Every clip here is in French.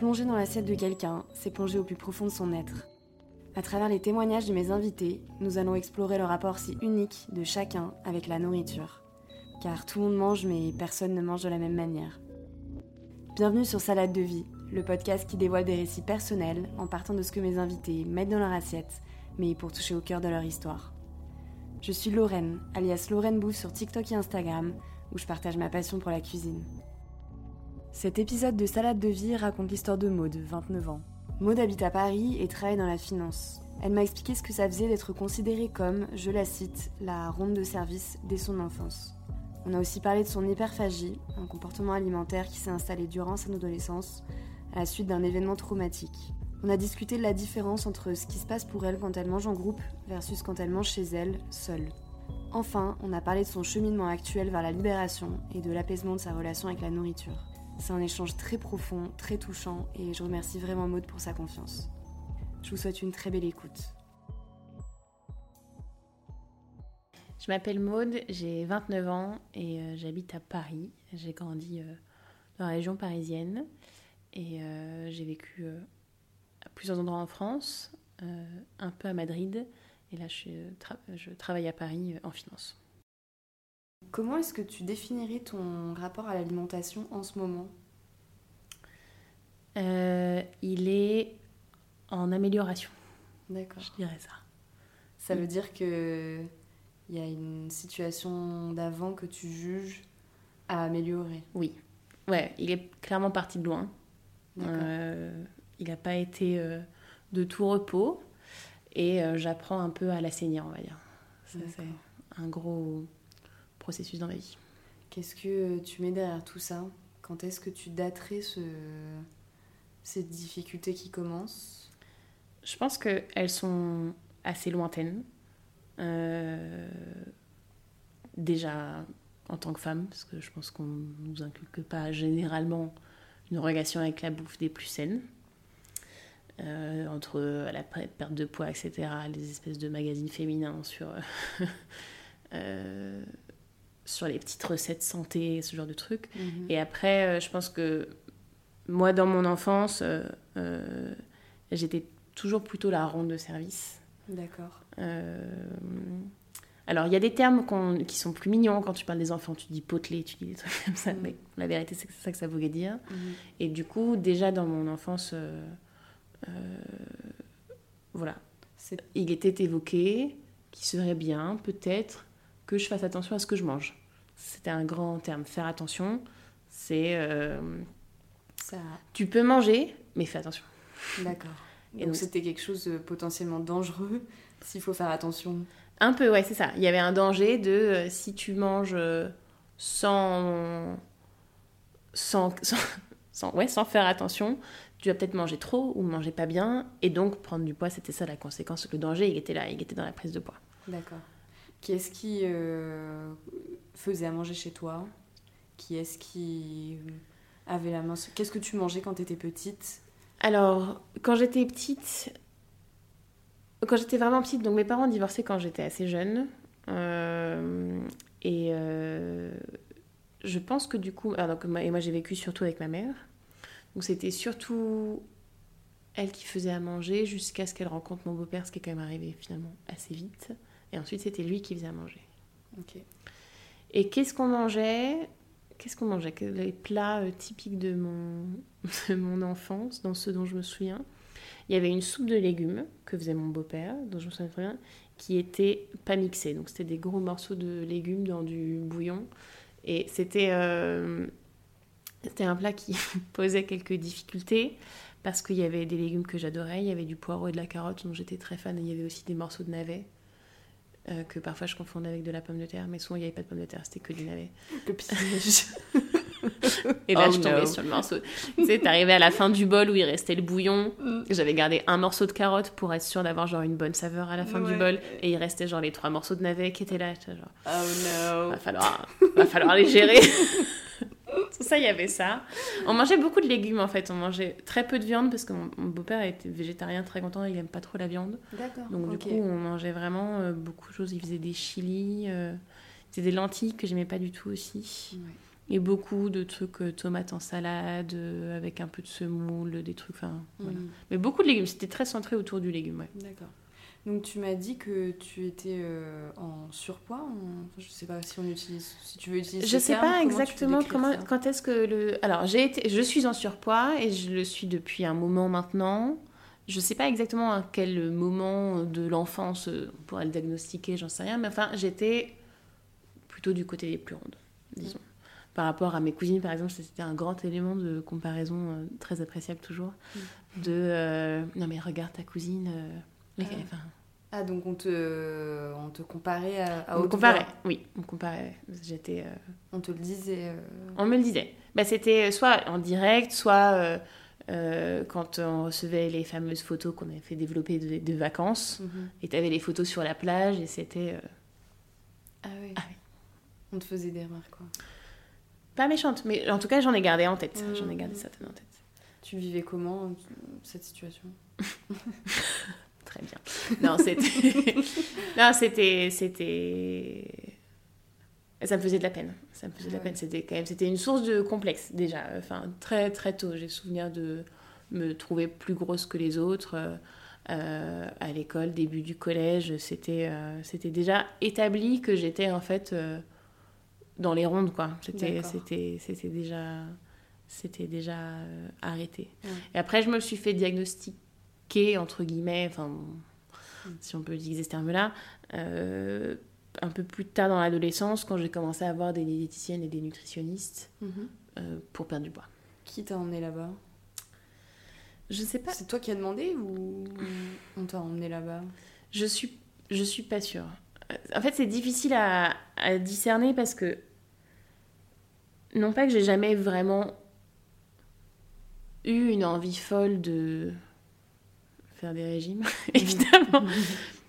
Plonger dans l'assiette de quelqu'un, c'est plonger au plus profond de son être. À travers les témoignages de mes invités, nous allons explorer le rapport si unique de chacun avec la nourriture. Car tout le monde mange, mais personne ne mange de la même manière. Bienvenue sur Salade de vie, le podcast qui dévoile des récits personnels en partant de ce que mes invités mettent dans leur assiette, mais pour toucher au cœur de leur histoire. Je suis Lorraine, alias Lorraine Bouffe sur TikTok et Instagram, où je partage ma passion pour la cuisine. Cet épisode de Salade de vie raconte l'histoire de Maude, 29 ans. Maude habite à Paris et travaille dans la finance. Elle m'a expliqué ce que ça faisait d'être considérée comme, je la cite, la ronde de service dès son enfance. On a aussi parlé de son hyperphagie, un comportement alimentaire qui s'est installé durant son adolescence à la suite d'un événement traumatique. On a discuté de la différence entre ce qui se passe pour elle quand elle mange en groupe versus quand elle mange chez elle, seule. Enfin, on a parlé de son cheminement actuel vers la libération et de l'apaisement de sa relation avec la nourriture. C'est un échange très profond, très touchant et je remercie vraiment Maud pour sa confiance. Je vous souhaite une très belle écoute. Je m'appelle Maude, j'ai 29 ans et euh, j'habite à Paris. J'ai grandi euh, dans la région parisienne et euh, j'ai vécu à plusieurs endroits en France, un peu à Madrid et là je travaille à Paris en finance. Comment est-ce que tu définirais ton rapport à l'alimentation en ce moment? Il est en amélioration. D'accord. Je dirais ça. Ça veut dire que il y a une situation d'avant que tu juges à améliorer. Oui. Ouais, il est clairement parti de loin. Euh, il n'a pas été euh, de tout repos. Et euh, j'apprends un peu à l'assainir, on va dire. Ça, c'est un gros processus dans ma vie. Qu'est-ce que tu mets derrière tout ça? Quand est-ce que tu daterais ce... ces difficultés qui commencent Je pense qu'elles sont assez lointaines. Euh, déjà en tant que femme, parce que je pense qu'on ne nous inculque pas généralement une relation avec la bouffe des plus saines. Euh, entre la perte de poids, etc., les espèces de magazines féminins sur, euh, sur les petites recettes santé, ce genre de trucs. Mhm. Et après, je pense que moi, dans mon enfance, j'étais toujours plutôt la ronde de service. D'accord. Euh, alors, il y a des termes qui sont plus mignons quand tu parles des enfants. Tu dis potelé, tu dis des trucs comme ça. Mm. Mais la vérité, c'est ça que ça voulait dire. Mm. Et du coup, déjà dans mon enfance, euh, euh, voilà. Il était évoqué qu'il serait bien, peut-être, que je fasse attention à ce que je mange. C'était un grand terme. Faire attention, c'est. Ça... Tu peux manger, mais fais attention. D'accord. Et donc c'était quelque chose de potentiellement dangereux, s'il faut faire attention. Un peu, ouais, c'est ça. Il y avait un danger de euh, si tu manges euh, sans, sans, sans, ouais, sans faire attention, tu vas peut-être manger trop ou manger pas bien, et donc prendre du poids, c'était ça la conséquence. Le danger, il était là, il était dans la prise de poids. D'accord. Qui est-ce qui euh, faisait à manger chez toi? Qui est-ce qui avait la main Qu'est-ce que tu mangeais quand tu étais petite? Alors, quand j'étais petite, quand j'étais vraiment petite, donc mes parents ont divorcé quand j'étais assez jeune. Euh, et euh, je pense que du coup, alors et moi j'ai vécu surtout avec ma mère. Donc c'était surtout elle qui faisait à manger jusqu'à ce qu'elle rencontre mon beau-père, ce qui est quand même arrivé finalement assez vite. Et ensuite c'était lui qui faisait à manger. Et qu'est-ce qu'on mangeait? Qu'est-ce qu'on mangeait? Les plats euh, typiques de mon, de mon enfance, dans ceux dont je me souviens? Il y avait une soupe de légumes que faisait mon beau-père, dont je me souviens très bien, qui était pas mixée. Donc c'était des gros morceaux de légumes dans du bouillon. Et c'était euh, c'était un plat qui posait quelques difficultés parce qu'il y avait des légumes que j'adorais. Il y avait du poireau et de la carotte dont j'étais très fan. Et il y avait aussi des morceaux de navets euh, que parfois je confondais avec de la pomme de terre, mais souvent il n'y avait pas de pomme de terre, c'était que du navet. Le piège. Et là, oh je tombais sur le morceau. tu sais, t'arrivais à la fin du bol où il restait le bouillon. Mm. J'avais gardé un morceau de carotte pour être sûr d'avoir genre une bonne saveur à la fin du bol. Et il restait genre les trois morceaux de navet qui étaient là. Genre, oh no. Va falloir, va falloir les gérer. Ça, il y avait ça. On mangeait beaucoup de légumes en fait. On mangeait très peu de viande parce que mon, beau-père était végétarien très content. Il aime pas trop la viande. D'accord. Donc du coup, on mangeait vraiment euh, beaucoup de choses. Il faisait des chilis. Euh, c'était des lentilles que j'aimais pas du tout aussi. Et beaucoup de trucs euh, tomates en salade, euh, avec un peu de semoule, des trucs. Enfin, voilà. Mhm. Mais beaucoup de légumes. C'était très centré autour du légume, ouais. D'accord. Donc tu m'as dit que tu étais euh, en surpoids. en- Je sais pas si on utilise, si tu veux utiliser. Je ce sais terme, pas comment exactement comment, quand est-ce que le. Alors, j'ai été, je suis en surpoids et je le suis depuis un moment maintenant. Je sais pas exactement à quel moment de l'enfance euh, on pourrait le diagnostiquer, j'en sais rien, mais enfin, j'étais plutôt du côté des plus rondes, disons. Par rapport à mes cousines, par exemple, c'était un grand élément de comparaison euh, très appréciable toujours. De euh, non, mais regarde ta cousine. euh, mais- Ah. Ah donc on te, on te comparait à, à on me comparait, oui, on me comparait. J'étais. euh, On te le disait. euh, On me le disait. Bah, c'était soit en direct, soit euh, euh, quand on recevait les fameuses photos qu'on avait fait développer de, de vacances. mhm. Et tu avais les photos sur la plage et c'était euh, Ah oui. Ah oui. On te faisait des remarques quoi. pas méchante, mais en tout cas j'en ai gardé en tête. Mhm. J'en ai gardé certaines en tête. Tu vivais comment euh, cette situation? Très bien. Non, c'était. non, c'était. C'était. Ça me faisait de la peine. Ça me faisait de la Ouais. peine. C'était quand même. C'était une source de complexe, déjà. Enfin, très, très tôt. J'ai souvenir de me trouver plus grosse que les autres. euh, euh, à l'école, début du collège, c'était euh, c'était déjà établi que j'étais en fait euh, dans les rondes, quoi. C'était c'était c'était déjà c'était déjà arrêté. Ouais. Et après, je me suis fait diagnostiquer entre guillemets, enfin, si on peut utiliser ce terme-là, euh, un peu plus tard dans l'adolescence, quand j'ai commencé à avoir des diététiciennes et des nutritionnistes Mhm. euh, pour perdre du poids. Qui t'a emmené là-bas? Je sais pas. C'est toi qui as demandé ou on t'a emmené là-bas? Je suis, je suis pas sûre. Euh, En fait, c'est difficile à, à discerner parce que non pas que j'ai jamais vraiment eu une envie folle de faire des régimes, évidemment.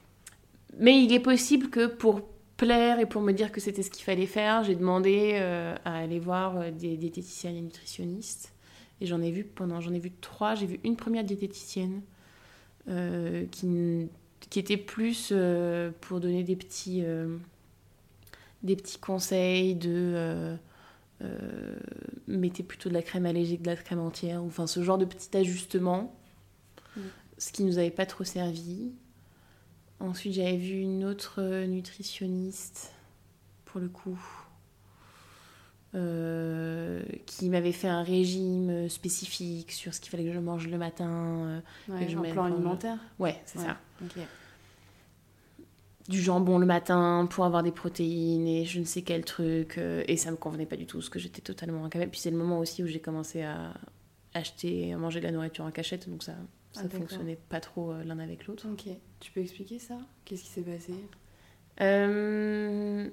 Mais il est possible que pour plaire et pour me dire que c'était ce qu'il fallait faire, j'ai demandé euh, à aller voir euh, des diététiciennes et nutritionnistes. Et j'en ai vu pendant, j'en ai vu trois. J'ai vu une première diététicienne euh, qui, qui était plus euh, pour donner des petits, des petits conseils de mettez plutôt de la crème allégée que de la crème entière, ou enfin ce genre de petit ajustement, Mm. Ce qui nous avait pas trop servi. Ensuite, j'avais vu une autre nutritionniste, pour le coup, euh, qui m'avait fait un régime spécifique sur ce qu'il fallait que je mange le matin. euh, Ouais, je Un plan le- alimentaire Ouais, c'est Ouais. ça. Du jambon le matin pour avoir des protéines et je ne sais quel truc. euh, et ça me convenait pas du tout, parce que j'étais totalement incapable. Puis c'est le moment aussi où j'ai commencé à acheter et à manger de la nourriture en cachette, donc ça, ça d'accord. fonctionnait pas trop euh, l'un avec l'autre. Ok. Tu peux expliquer ça? Qu'est-ce qui s'est passé? Euh,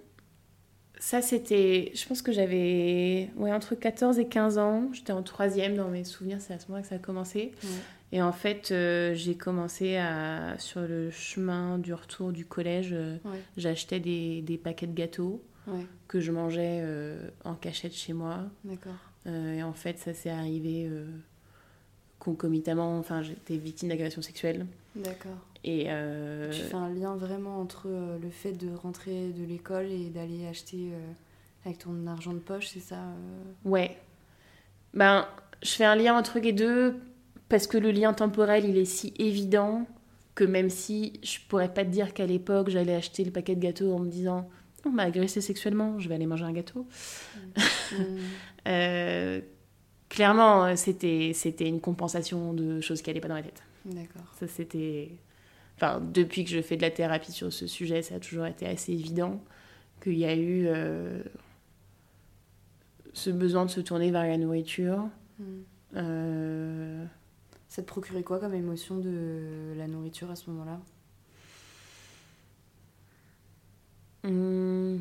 ça, c'était. Je pense que j'avais ouais, entre 14 et 15 ans. J'étais en troisième dans mes souvenirs, c'est à ce moment-là que ça a commencé. Ouais. Et en fait, euh, j'ai commencé à. Sur le chemin du retour du collège, euh, Ouais. j'achetais des, des paquets de gâteaux Ouais. que je mangeais en cachette chez moi. D'accord. Et en fait, ça s'est arrivé concomitamment. Enfin, j'étais victime d'agression sexuelle. D'accord. Et. euh, Tu fais un lien vraiment entre euh, le fait de rentrer de l'école et d'aller acheter euh, avec ton argent de poche, c'est ça euh? Ouais. Ben, je fais un lien entre les deux parce que le lien temporel, il est si évident que même si je pourrais pas te dire qu'à l'époque, j'allais acheter le paquet de gâteaux en me disant on m'a agressé sexuellement, je vais aller manger un gâteau. Mm. Euh, clairement, euh, c'était c'était une compensation de choses qui allaient pas dans la tête. D'accord. Ça, c'était. Enfin, depuis que je fais de la thérapie sur ce sujet, ça a toujours été assez évident qu'il y a eu euh, ce besoin de se tourner vers la nourriture. Mm. Euh, Ça te procurait quoi comme émotion de la nourriture à ce moment-là? Hum,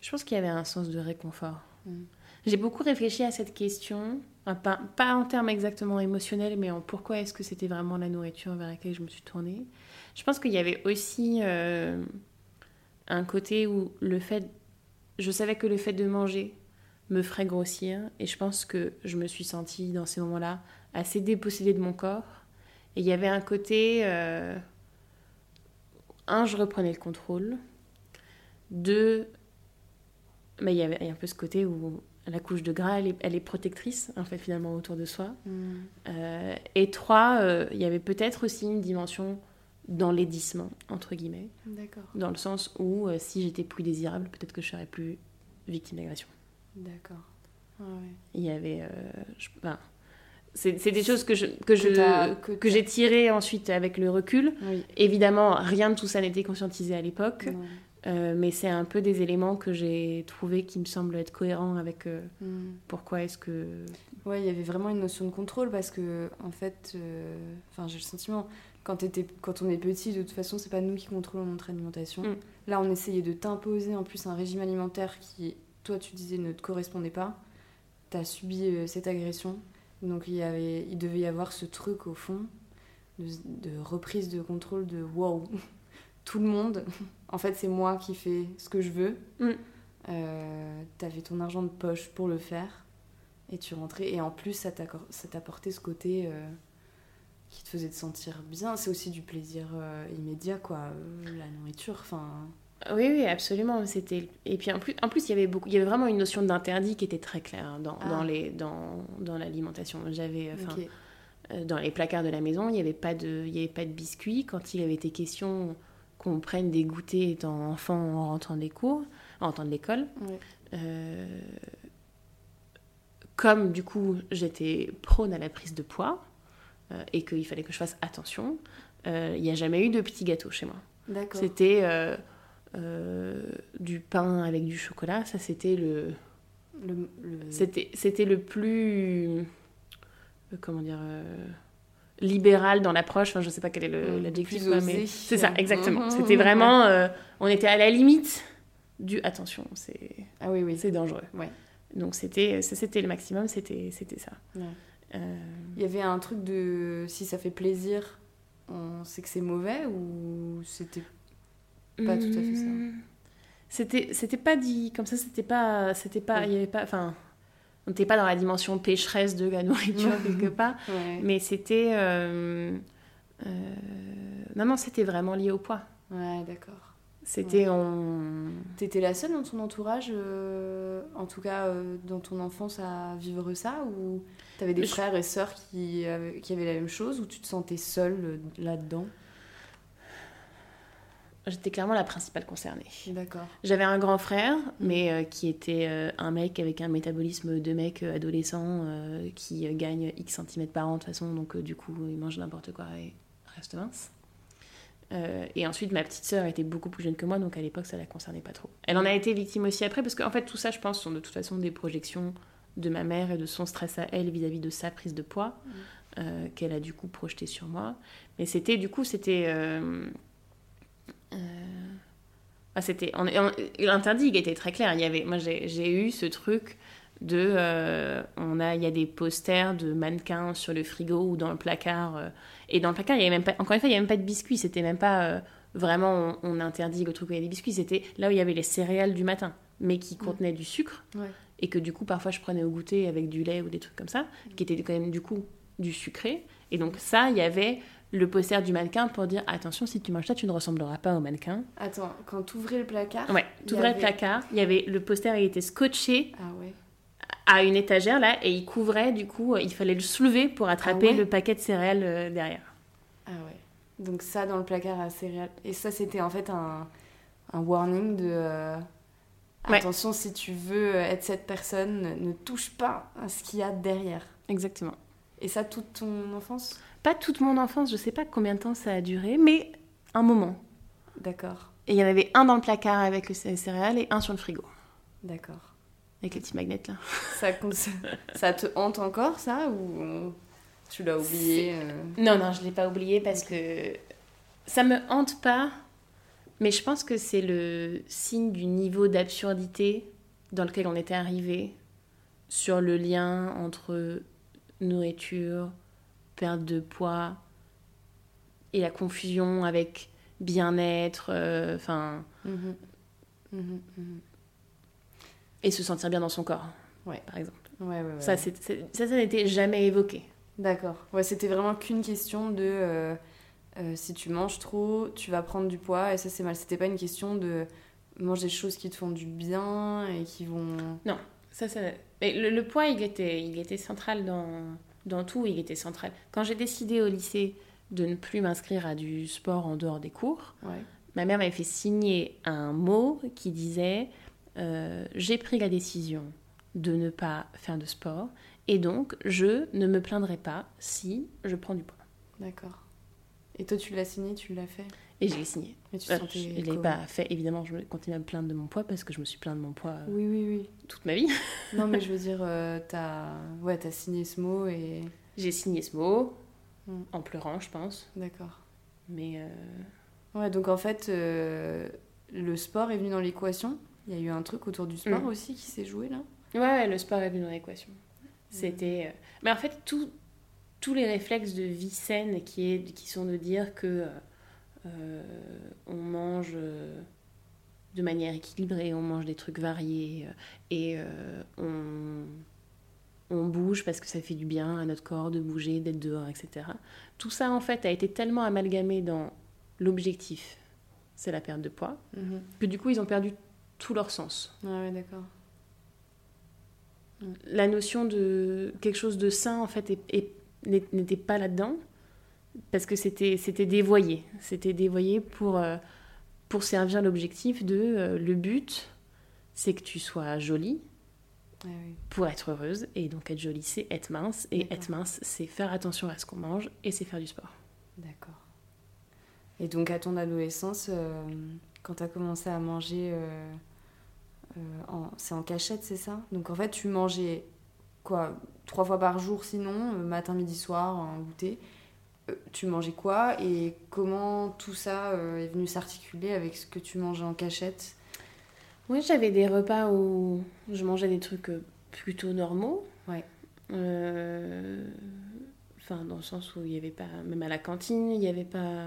je pense qu'il y avait un sens de réconfort. Mm. J'ai beaucoup réfléchi à cette question, enfin, pas, en termes exactement émotionnels, mais en pourquoi est-ce que c'était vraiment la nourriture vers laquelle je me suis tournée. Je pense qu'il y avait aussi euh, un côté où le fait, je savais que le fait de manger me ferait grossir, et je pense que je me suis sentie dans ces moments-là assez dépossédée de mon corps. Et il y avait un côté, euh, un, je reprenais le contrôle, deux, mais il y avait un peu ce côté où la couche de gras, elle est, elle est protectrice, en fait, finalement, autour de soi. Mm. Euh, et trois, euh, il y avait peut-être aussi une dimension d'enlaidissement, entre guillemets, D'accord. dans le sens où euh, si j'étais plus désirable, peut-être que je serais plus victime d'agression. D'accord. Ah ouais. Il y avait. je- enfin, c'est c'est des choses que je que je t'as- que que t'as- j'ai tirées ensuite avec le recul. Oui. Évidemment, rien de tout ça n'était conscientisé à l'époque. Euh, mais c'est un peu des éléments que j'ai trouvés qui me semblent être cohérents avec euh, Mm. pourquoi est-ce que. Ouais, il y avait vraiment une notion de contrôle parce que, en fait, euh, j'ai le sentiment, quand, on est petit, de toute façon, c'est pas nous qui contrôlons notre alimentation. Mm. Là, on essayait de t'imposer en plus un régime alimentaire qui, toi, tu disais, ne te correspondait pas. T'as subi cette agression. Donc, il, y avait, il devait y avoir ce truc au fond de, de reprise de contrôle de wow, tout le monde, en fait, c'est moi qui fais ce que je veux. Mm. Euh, T'avais ton argent de poche pour le faire. Et tu rentrais. Et en plus, ça t'apportait ce côté euh, qui te faisait te sentir bien. C'est aussi du plaisir euh, immédiat, quoi. la nourriture, enfin. Oui, oui, absolument. C'était et puis en plus, en plus, il y avait beaucoup, il y avait vraiment une notion d'interdit qui était très claire hein, dans, Ah. dans les dans, dans l'alimentation. J'avais, dans les placards de la maison, il n'y avait pas de, il y avait pas de biscuits. Quand il avait été question qu'on prenne des goûters étant enfant en rentrant des cours, en rentrant de l'école, euh, comme du coup j'étais prône à la prise de poids euh, et qu'il fallait que je fasse attention, euh, il n'y a jamais eu de petits gâteaux chez moi. C'était du pain avec du chocolat. Ça, c'était le, Le, le- c'était, c'était le plus, comment dire, libéral dans l'approche. Enfin, je sais pas quel est le, Mm, l'adjectif, quoi, mais c'est ça, exactement. Mhm. C'était vraiment, euh, on était à la limite du attention, c'est, Ah oui, oui. c'est dangereux. Ouais. Donc c'était, ça, c'était le maximum, c'était, c'était ça. Ouais. Euh, Il y avait un truc de si ça fait plaisir, on sait que c'est mauvais ou c'était. Pas tout à fait ça? C'était, c'était pas dit comme ça, c'était pas, c'était pas, il y avait pas, enfin, on n'était pas dans la dimension pécheresse de la nourriture quelque part, Ouais. mais c'était, euh, euh, non non, c'était vraiment lié au poids. Ouais, d'accord. C'était on, T'étais la seule dans ton entourage, euh, en tout cas euh, dans ton enfance, à vivre ça Ou t'avais des Je- frères et sœurs qui, avaient- qui avaient la même chose Ou tu te sentais seule là-dedans? J'étais clairement la principale concernée. D'accord. J'avais un grand frère, mais euh, qui était euh, un mec avec un métabolisme de mec euh, adolescent euh, qui gagne X centimètres par an de toute façon, donc du coup il mange n'importe quoi et reste mince. Et ensuite ma petite sœur était beaucoup plus jeune que moi, donc à l'époque ça la concernait pas trop. Elle en a été victime aussi après, parce qu'en fait tout ça je pense sont de toute façon des projections de ma mère et de son stress à elle vis-à-vis de sa prise de poids, euh, qu'elle a du coup projeté sur moi. Mais c'était du coup c'était... euh, ah, c'était on- on- l'interdit il était très clair. Il y avait moi j'ai j'ai eu ce truc de euh, on a il y a des posters de mannequins sur le frigo ou dans le placard euh, et dans le placard il y avait même pas encore une fois il y avait même pas de biscuits. C'était même pas euh, vraiment on, on interdit le truc où il y a des biscuits. C'était là où il y avait les céréales du matin mais qui contenaient du sucre. Ouais. et que du coup parfois je prenais au goûter avec du lait ou des trucs comme ça qui étaient quand même du coup du sucré. Et donc ça il y avait le poster du mannequin pour dire attention si tu manges ça tu ne ressembleras pas au mannequin Attends, quand t'ouvrais le placard Ouais, avait- placard. Il y avait le poster, il était scotché Ah ouais. à une étagère là et il couvrait du coup, il fallait le soulever pour attraper ouais le paquet de céréales euh, derrière. Ah ouais. Donc ça dans le placard à céréales. Et ça c'était en fait un, un warning de... euh, Ouais. Attention, si tu veux être cette personne, ne touche pas à ce qu'il y a derrière. Exactement. Et ça toute ton enfance Pas toute mon enfance, je sais pas combien de temps ça a duré, mais un moment. D'accord, Et il y en avait un dans le placard avec les cé- céréales et un sur le frigo d'accord. avec les petits magnets là. Ça, te hante encore ça ou tu l'as oublié euh? Non, non, je l'ai pas oublié parce que ça me hante pas, mais je pense que c'est le signe du niveau d'absurdité dans lequel on était arrivé sur le lien entre nourriture, perte de poids et la confusion avec bien-être, euh, enfin, Mhm. Mhm, mhm. et se sentir bien dans son corps, Ouais. par exemple. Ouais, ouais, ouais. Ça, ça, ça n'était jamais évoqué. D'accord. Ouais, c'était vraiment qu'une question de euh, euh, si tu manges trop, tu vas prendre du poids et ça c'est mal. C'était pas une question de mange des choses qui te font du bien et qui vont. Non, ça, le, le poids, il était, il était central dans, dans tout, il était central. Quand j'ai décidé au lycée de ne plus m'inscrire à du sport en dehors des cours, Ouais. ma mère m'avait fait signer un mot qui disait euh, J'ai pris la décision de ne pas faire de sport et donc je ne me plaindrai pas si je prends du poids. D'accord. Et toi, tu l'as signé, tu l'as fait? Et je l'ai signé. Et tu te Euh, sentais je l'ai comment pas fait, évidemment, je continue à me plaindre de mon poids parce que je me suis plaint de mon poids euh, Oui, oui, oui. toute ma vie. Non, mais je veux dire, euh, t'as ouais, t'as signé ce mot et. J'ai signé ce mot Mm. en pleurant, je pense. D'accord. Mais euh, Ouais, donc en fait, euh, le sport est venu dans l'équation. Il y a eu un truc autour du sport Mm. aussi qui s'est joué là. Ouais, ouais, le sport est venu dans l'équation. C'était. euh, Mais en fait, tout- tous les réflexes de vie saine qui, est, qui sont de dire que on mange euh, de manière équilibrée, on mange des trucs variés euh, et euh, on, on bouge parce que ça fait du bien à notre corps de bouger, d'être dehors, etc. Tout ça, en fait, a été tellement amalgamé dans l'objectif, c'est la perte de poids, que du coup, ils ont perdu tout leur sens. Ah ouais, d'accord. la notion de quelque chose de sain en fait n'était pas là-dedans parce que c'était c'était dévoyé. C'était dévoyé pour euh, pour servir l'objectif de euh, le but c'est que tu sois jolie Ah oui. pour être heureuse. Et donc être jolie c'est être mince. Et être mince c'est faire attention à ce qu'on mange et c'est faire du sport. D'accord. Et donc à ton adolescence, euh, quand tu as commencé à manger, c'est en cachette, c'est ça? Donc en fait, tu mangeais quoi? Trois fois par jour sinon, matin, midi, soir, en goûter? Euh, tu mangeais quoi et comment tout ça euh, est venu s'articuler avec ce que tu mangeais en cachette? Oui, j'avais des repas où je mangeais des trucs euh, plutôt normaux. Ouais. Euh, Enfin, dans le sens où il n'y avait pas, même à la cantine, il n'y avait pas.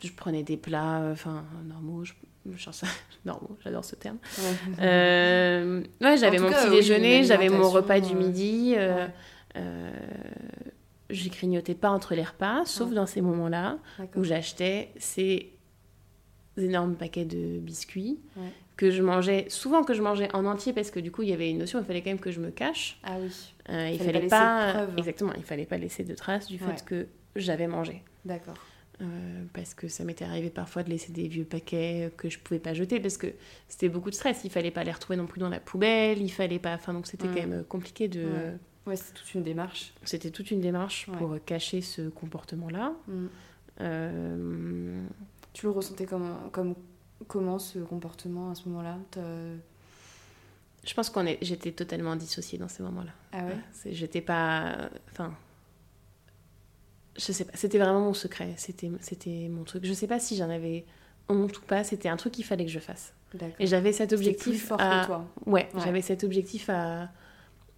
Je prenais des plats, enfin, normaux, je, je sais- normaux, j'adore ce terme. Euh, ouais, j'avais mon cas, petit oui, déjeuner, une j'avais mon repas du midi. ouais. euh, je grignotais pas entre les repas, sauf Ouais. dans ces moments-là où j'achetais ces énormes paquets de biscuits Ouais. que je mangeais, souvent que je mangeais en entier parce que du coup il y avait une notion, il fallait quand même que je me cache. Ah oui, Euh, il Fallait pas fallait exactement, il fallait pas laisser de traces du Ouais. fait que j'avais mangé. d'accord. Euh, parce que ça m'était arrivé parfois de laisser des vieux paquets que je pouvais pas jeter parce que c'était beaucoup de stress. Il fallait pas les retrouver non plus dans la poubelle, il fallait pas. Enfin, donc c'était quand même compliqué de. Ouais. Ouais, c'est toute une démarche. C'était toute une démarche Ouais. pour cacher ce comportement-là. Mm. Euh, Tu le ressentais comment, comme, comment ce comportement à ce moment-là Je pense qu'on est, j'étais totalement dissociée dans ces moments-là. Ah ouais C'est- J'étais pas, enfin, je sais pas. C'était vraiment mon secret. C'était, c'était mon truc. Je sais pas si j'en avais honte ou pas. C'était un truc qu'il fallait que je fasse. D'accord. Et j'avais cet C'était plus objectif fort à, que toi. ouais, Ouais. j'avais cet objectif à,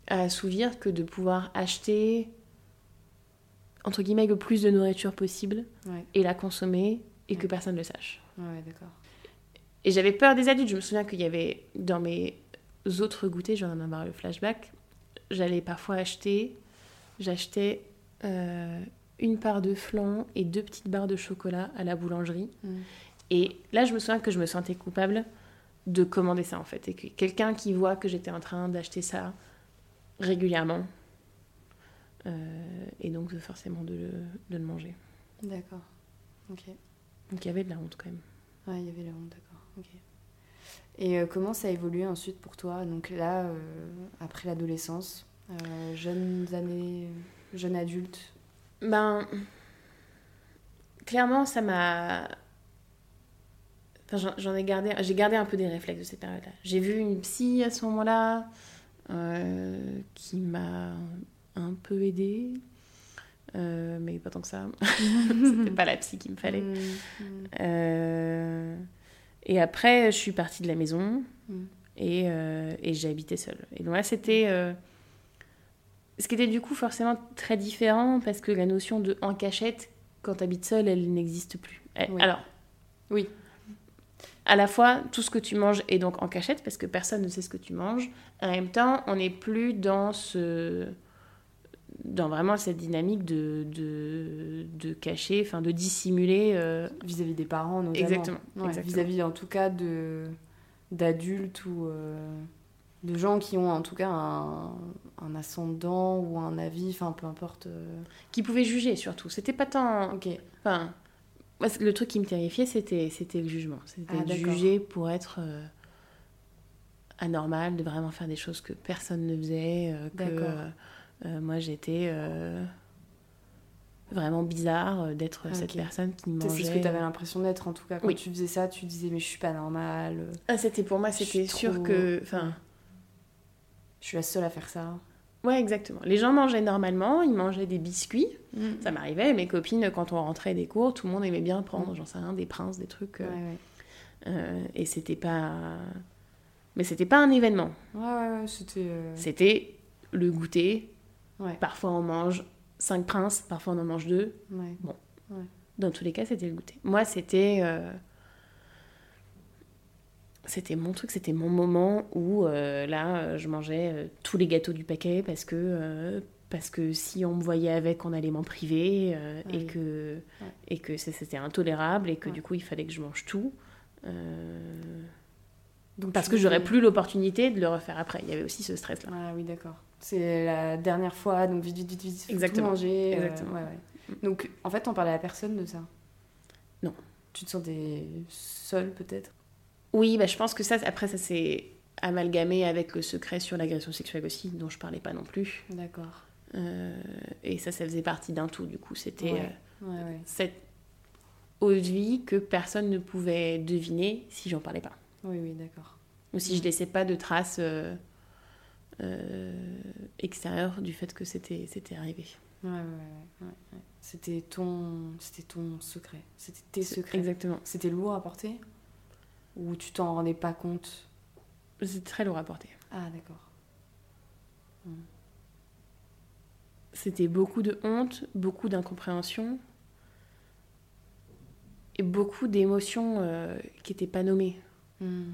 à assouvir que de pouvoir acheter entre guillemets le plus de nourriture possible Ouais, et la consommer et que personne ne le sache. ouais d'accord. Et j'avais peur des adultes. Je me souviens qu'il y avait dans mes autres goûters, j'en ai avoir le flashback, j'allais parfois acheter, j'achetais euh, une part de flan et deux petites barres de chocolat à la boulangerie. Mm. Et là, je me souviens que je me sentais coupable de commander ça en fait. Et que quelqu'un qui voit que j'étais en train d'acheter ça régulièrement, euh, et donc de- forcément de le, de le manger. D'accord. Ok. Donc il y avait de la honte quand même. Ouais, il y avait la honte, d'accord. Ok. Et euh, comment ça a évolué ensuite pour toi Donc là, euh, après l'adolescence, jeunes années, jeune adulte. Ben, clairement, ça m'a. Enfin, j'en- ai gardé, j'ai gardé un peu des réflexes de cette période-là. J'ai vu une psy à ce moment-là qui m'a un peu aidée, euh, mais pas tant que ça. C'était pas la psy qu'il me fallait. Mm, Euh, et après, je suis partie de la maison Mm. et, euh, et j'ai habité seule. Et donc là, c'était. euh, ce qui était du coup forcément très différent parce que la notion de en cachette, quand tu habites seule, elle n'existe plus. Elle- Oui. Alors, Oui. À la fois, tout ce que tu manges est donc en cachette parce que personne ne sait ce que tu manges. En même temps, on n'est plus dans ce dans vraiment cette dynamique de, de, de cacher, enfin de dissimuler. euh, Vis-à-vis des parents, notamment. Exactement, Ouais, exactement. Vis-à-vis, en tout cas, de d'adultes ou euh, de gens qui ont, en tout cas, un, un ascendant ou un avis, enfin, peu importe. euh. qui pouvaient juger surtout. C'était pas tant. Ok. Enfin, moi, c'est- le truc qui me terrifiait, c'était, c'était le jugement. C'était Ah, juger pour être euh, anormal, de vraiment faire des choses que personne ne faisait. euh, que euh, moi, j'étais vraiment bizarre d'être Ah, cette personne qui C'est mangeait. ce que tu avais l'impression d'être, en tout cas. Quand Oui. tu faisais ça, tu disais, mais je suis pas normale, Ah, c'était pour moi, c'était sûr trop- que. Enfin, je suis la seule à faire ça. Ouais, exactement. Les gens mangeaient normalement, ils mangeaient des biscuits. Mm. Ça m'arrivait, mes copines, quand on rentrait des cours, tout le monde aimait bien prendre, Mm. j'en sais rien, des princes, des trucs. Euh, ouais. euh, et c'était pas. Mais c'était pas un événement. Ouais, ouais, ouais, c'était. euh, C'était le goûter. Ouais, Parfois on mange cinq princes, parfois on en mange deux. ouais. Dans tous les cas, c'était le goûter. Moi, c'était. C'était mon truc, c'était mon moment où euh, là, euh, je mangeais euh, tous les gâteaux du paquet parce que, euh, parce que si on me voyait avec, on allait m'en priver Ah et, oui. que, Ouais. et que c'était intolérable et que Ouais. du coup, il fallait que je mange tout. Donc, parce que j'aurais plus l'opportunité de le refaire après. Il y avait aussi ce stress-là. Ah oui, d'accord. C'est la dernière fois, donc vite, vite, vite, vite. Exactement. Tout manger. Exactement. ouais, ouais. Donc, en fait, on parlait à personne de ça? Non. Tu te sentais seule, peut-être? Oui, bah, je pense que ça, après, ça s'est amalgamé avec le secret sur l'agression sexuelle aussi, dont je parlais pas non plus. D'accord. Euh, et ça, ça faisait partie d'un tout, du coup. C'était Ouais. euh, Ouais, ouais. cette haute vie que personne ne pouvait deviner si j'en parlais pas. Oui, oui, d'accord. Ou si je laissais pas de traces euh, extérieures du fait que c'était c'était arrivé. Ouais, ouais, ouais, ouais, ouais. C'était ton... C'était ton secret. C'était tes secrets. Exactement. C'était lourd à porter Ou tu t'en rendais pas compte C'est très lourd à porter. Ah, d'accord. C'était beaucoup de honte, beaucoup d'incompréhension et beaucoup d'émotions euh, qui n'étaient pas nommées. Hmm.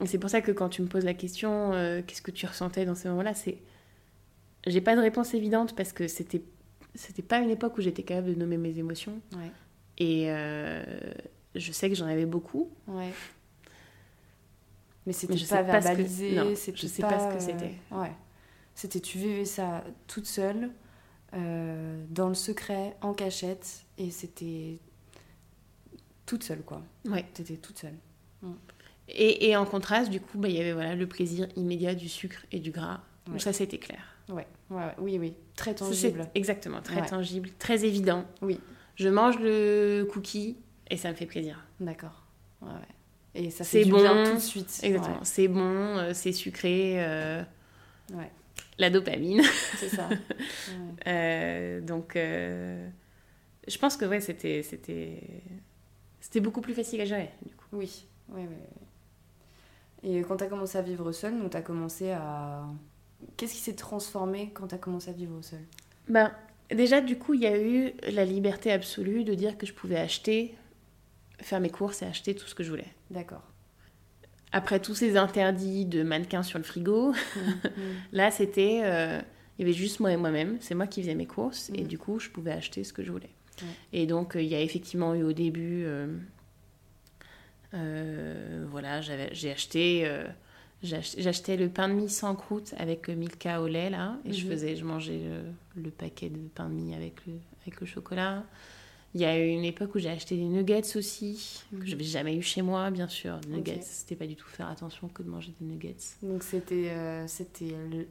Et c'est pour ça que quand tu me poses la question, euh, qu'est-ce que tu ressentais dans ces moments-là, c'est. J'ai pas de réponse évidente parce que c'était c'était pas une époque où j'étais capable de nommer mes émotions. Ouais. Et euh, je sais que j'en avais beaucoup. Ouais. Mais c'était pas sais pas ce que- verbalisé, non, je sais pas ce que euh, c'était. Ouais. C'était tu vivais ça toute seule, euh, dans le secret, en cachette, et c'était toute seule quoi. Ouais. T'étais toute seule. Et, et en contraste, du coup, bah, il y avait voilà, le plaisir immédiat du sucre et du gras. Ouais. Donc ça, c'était clair. Ouais. ouais. Oui, oui. Très tangible. Exactement, très Ouais. tangible, très évident. Oui. Je mange le cookie et ça me fait plaisir. D'accord. Ouais, ouais. Et ça C'est bon. bien tout de suite. Exactement. C'est bon, euh, c'est sucré, euh, Ouais, la dopamine. c'est ça. Euh, donc, je pense que ouais, c'était, c'était, c'était beaucoup plus facile à gérer. Du coup. Oui, oui, oui. Et quand tu as commencé à vivre seule, donc tu as commencé à. Qu'est-ce qui s'est transformé quand tu as commencé à vivre seule? Ben, déjà, du coup, il y a eu la liberté absolue de dire que je pouvais acheter, faire mes courses et acheter tout ce que je voulais. D'accord. Après tous ces interdits de mannequins sur le frigo, là, c'était, euh, il y avait juste moi et moi-même. C'est moi qui faisais mes courses et Mhm. du coup, je pouvais acheter ce que je voulais. Ouais. Et donc, euh, il y a effectivement eu au début, euh, euh, voilà, j'ai acheté. J'achetais le pain de mie sans croûte avec Milka au lait là et je faisais, je mangeais le, le paquet de pain de mie avec le, avec le chocolat. Il y a eu une époque où j'ai acheté des nuggets aussi Mhm. que j'avais jamais eu chez moi bien sûr. Nuggets, c'était pas du tout faire attention que de manger des nuggets. Donc c'était euh, c'était le-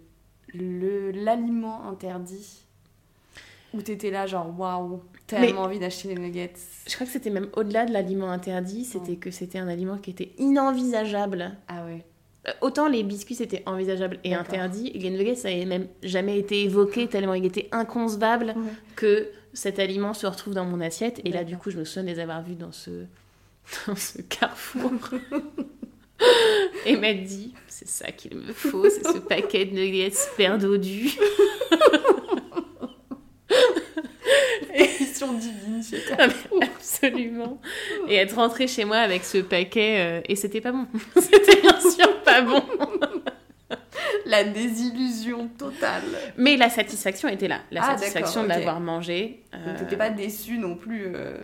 le- l'aliment interdit où t'étais là genre waouh, tellement envie d'acheter des nuggets. Je crois que c'était même au-delà de l'aliment interdit, c'était que c'était un aliment qui était inenvisageable. Ah ouais. Euh, Autant les biscuits c'était envisageable et interdit, et les nuggets ça n'avait même jamais été évoqué tellement il était inconcevable Ouais. que cet aliment se retrouve dans mon assiette. Et là du coup je me souviens de les avoir vus dans ce, dans ce carrefour. et m'a dit, c'est ça qu'il me faut, c'est ce paquet de nuggets super dodu. Mission divine chez toi. Ah, mais Absolument. Et être rentrée chez moi avec ce paquet, euh, et c'était pas bon. c'était bien sûr pas bon. La désillusion totale. Mais la satisfaction était là. La Ah, satisfaction de l'avoir mangé. Donc euh, t'étais pas déçue non plus. euh,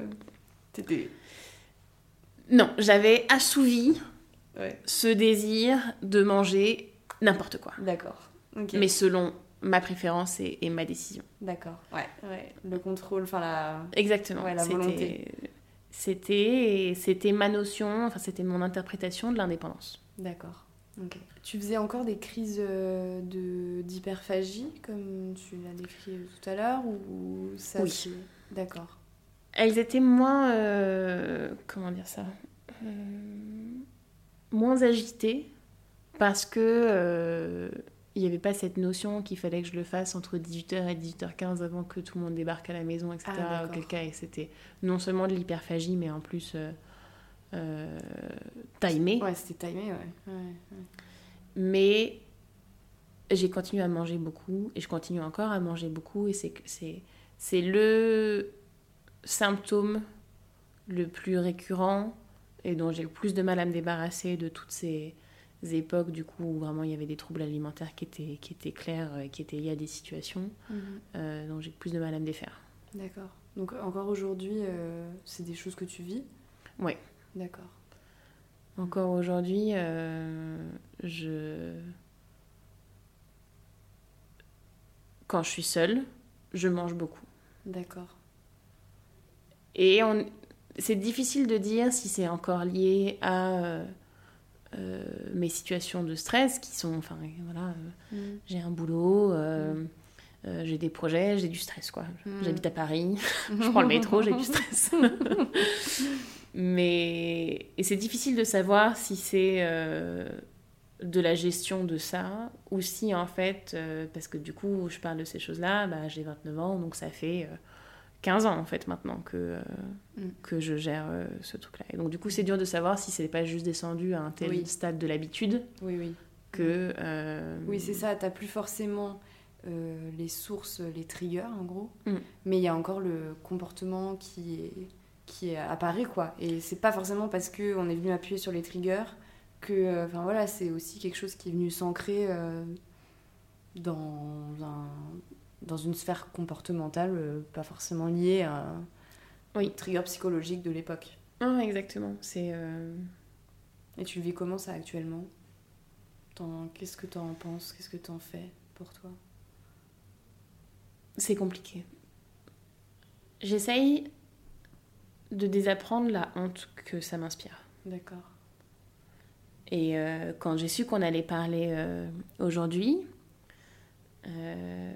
T'étais. Non, j'avais assouvi Ouais. ce désir de manger n'importe quoi. D'accord. Mais selon ma préférence et, et ma décision. D'accord. Ouais. Ouais. Le contrôle, enfin la. Exactement. Ouais, la volonté. C'était c'était ma notion, enfin c'était mon interprétation de l'indépendance. D'accord. Ok. Tu faisais encore des crises euh, de d'hyperphagie comme tu l'as décrit euh, tout à l'heure ou ça Oui. c'est- D'accord. Elles étaient moins euh, comment dire ça Euh, moins agitées parce que euh, il n'y avait pas cette notion qu'il fallait que je le fasse entre 18h et 18h15 avant que tout le monde débarque à la maison, etc. Ah. Auquel cas, et c'était non seulement de l'hyperphagie, mais en plus euh, timé. Ouais, c'était timé, ouais. ouais. ouais. Mais j'ai continué à manger beaucoup et je continue encore à manger beaucoup et c'est le symptôme le plus récurrent et dont j'ai le plus de mal à me débarrasser de toutes ces époques du coup où vraiment il y avait des troubles alimentaires qui étaient qui étaient clairs et qui étaient liés à des situations Mhm. euh, dont j'ai le plus de mal à me défaire. D'accord. Donc encore aujourd'hui, euh, c'est des choses que tu vis Ouais. D'accord. Encore aujourd'hui, euh, je quand je suis seule, je mange beaucoup. D'accord. Et on... c'est difficile de dire si c'est encore lié à euh, euh, mes situations de stress qui sont, enfin voilà, Mhm. j'ai un boulot, euh, j'ai des projets, j'ai du stress quoi. Mhm. J'habite à Paris, je prends le métro, j'ai du stress. Mais et c'est difficile de savoir si c'est euh, de la gestion de ça ou si en fait, euh, parce que du coup je parle de ces choses-là, bah, j'ai 29 ans donc ça fait euh, 15 ans en fait maintenant que, euh, Mm. que je gère euh, ce truc-là. Et donc du coup c'est dur de savoir si c'est pas juste descendu à un tel Oui. stade de l'habitude Oui, oui. que... euh, Oui, c'est ça. T'as plus forcément euh, les sources, les triggers, en gros. Mm. Mais il y a encore le comportement qui est qui apparaît quoi. Et c'est pas forcément parce que on est venu appuyer sur les triggers que, euh, enfin voilà, c'est aussi quelque chose qui est venu s'ancrer euh, dans un dans une sphère comportementale, euh, pas forcément liée à Oui. trigger psychologique de l'époque. ah, exactement. C'est... euh, Et tu le vis comment ça actuellement? Qu'est-ce que t'en penses? Qu'est-ce que t'en fais pour toi? C'est compliqué. J'essaye de désapprendre la honte que ça m'inspire. D'accord. Et euh, quand j'ai su qu'on allait parler euh, aujourd'hui, euh,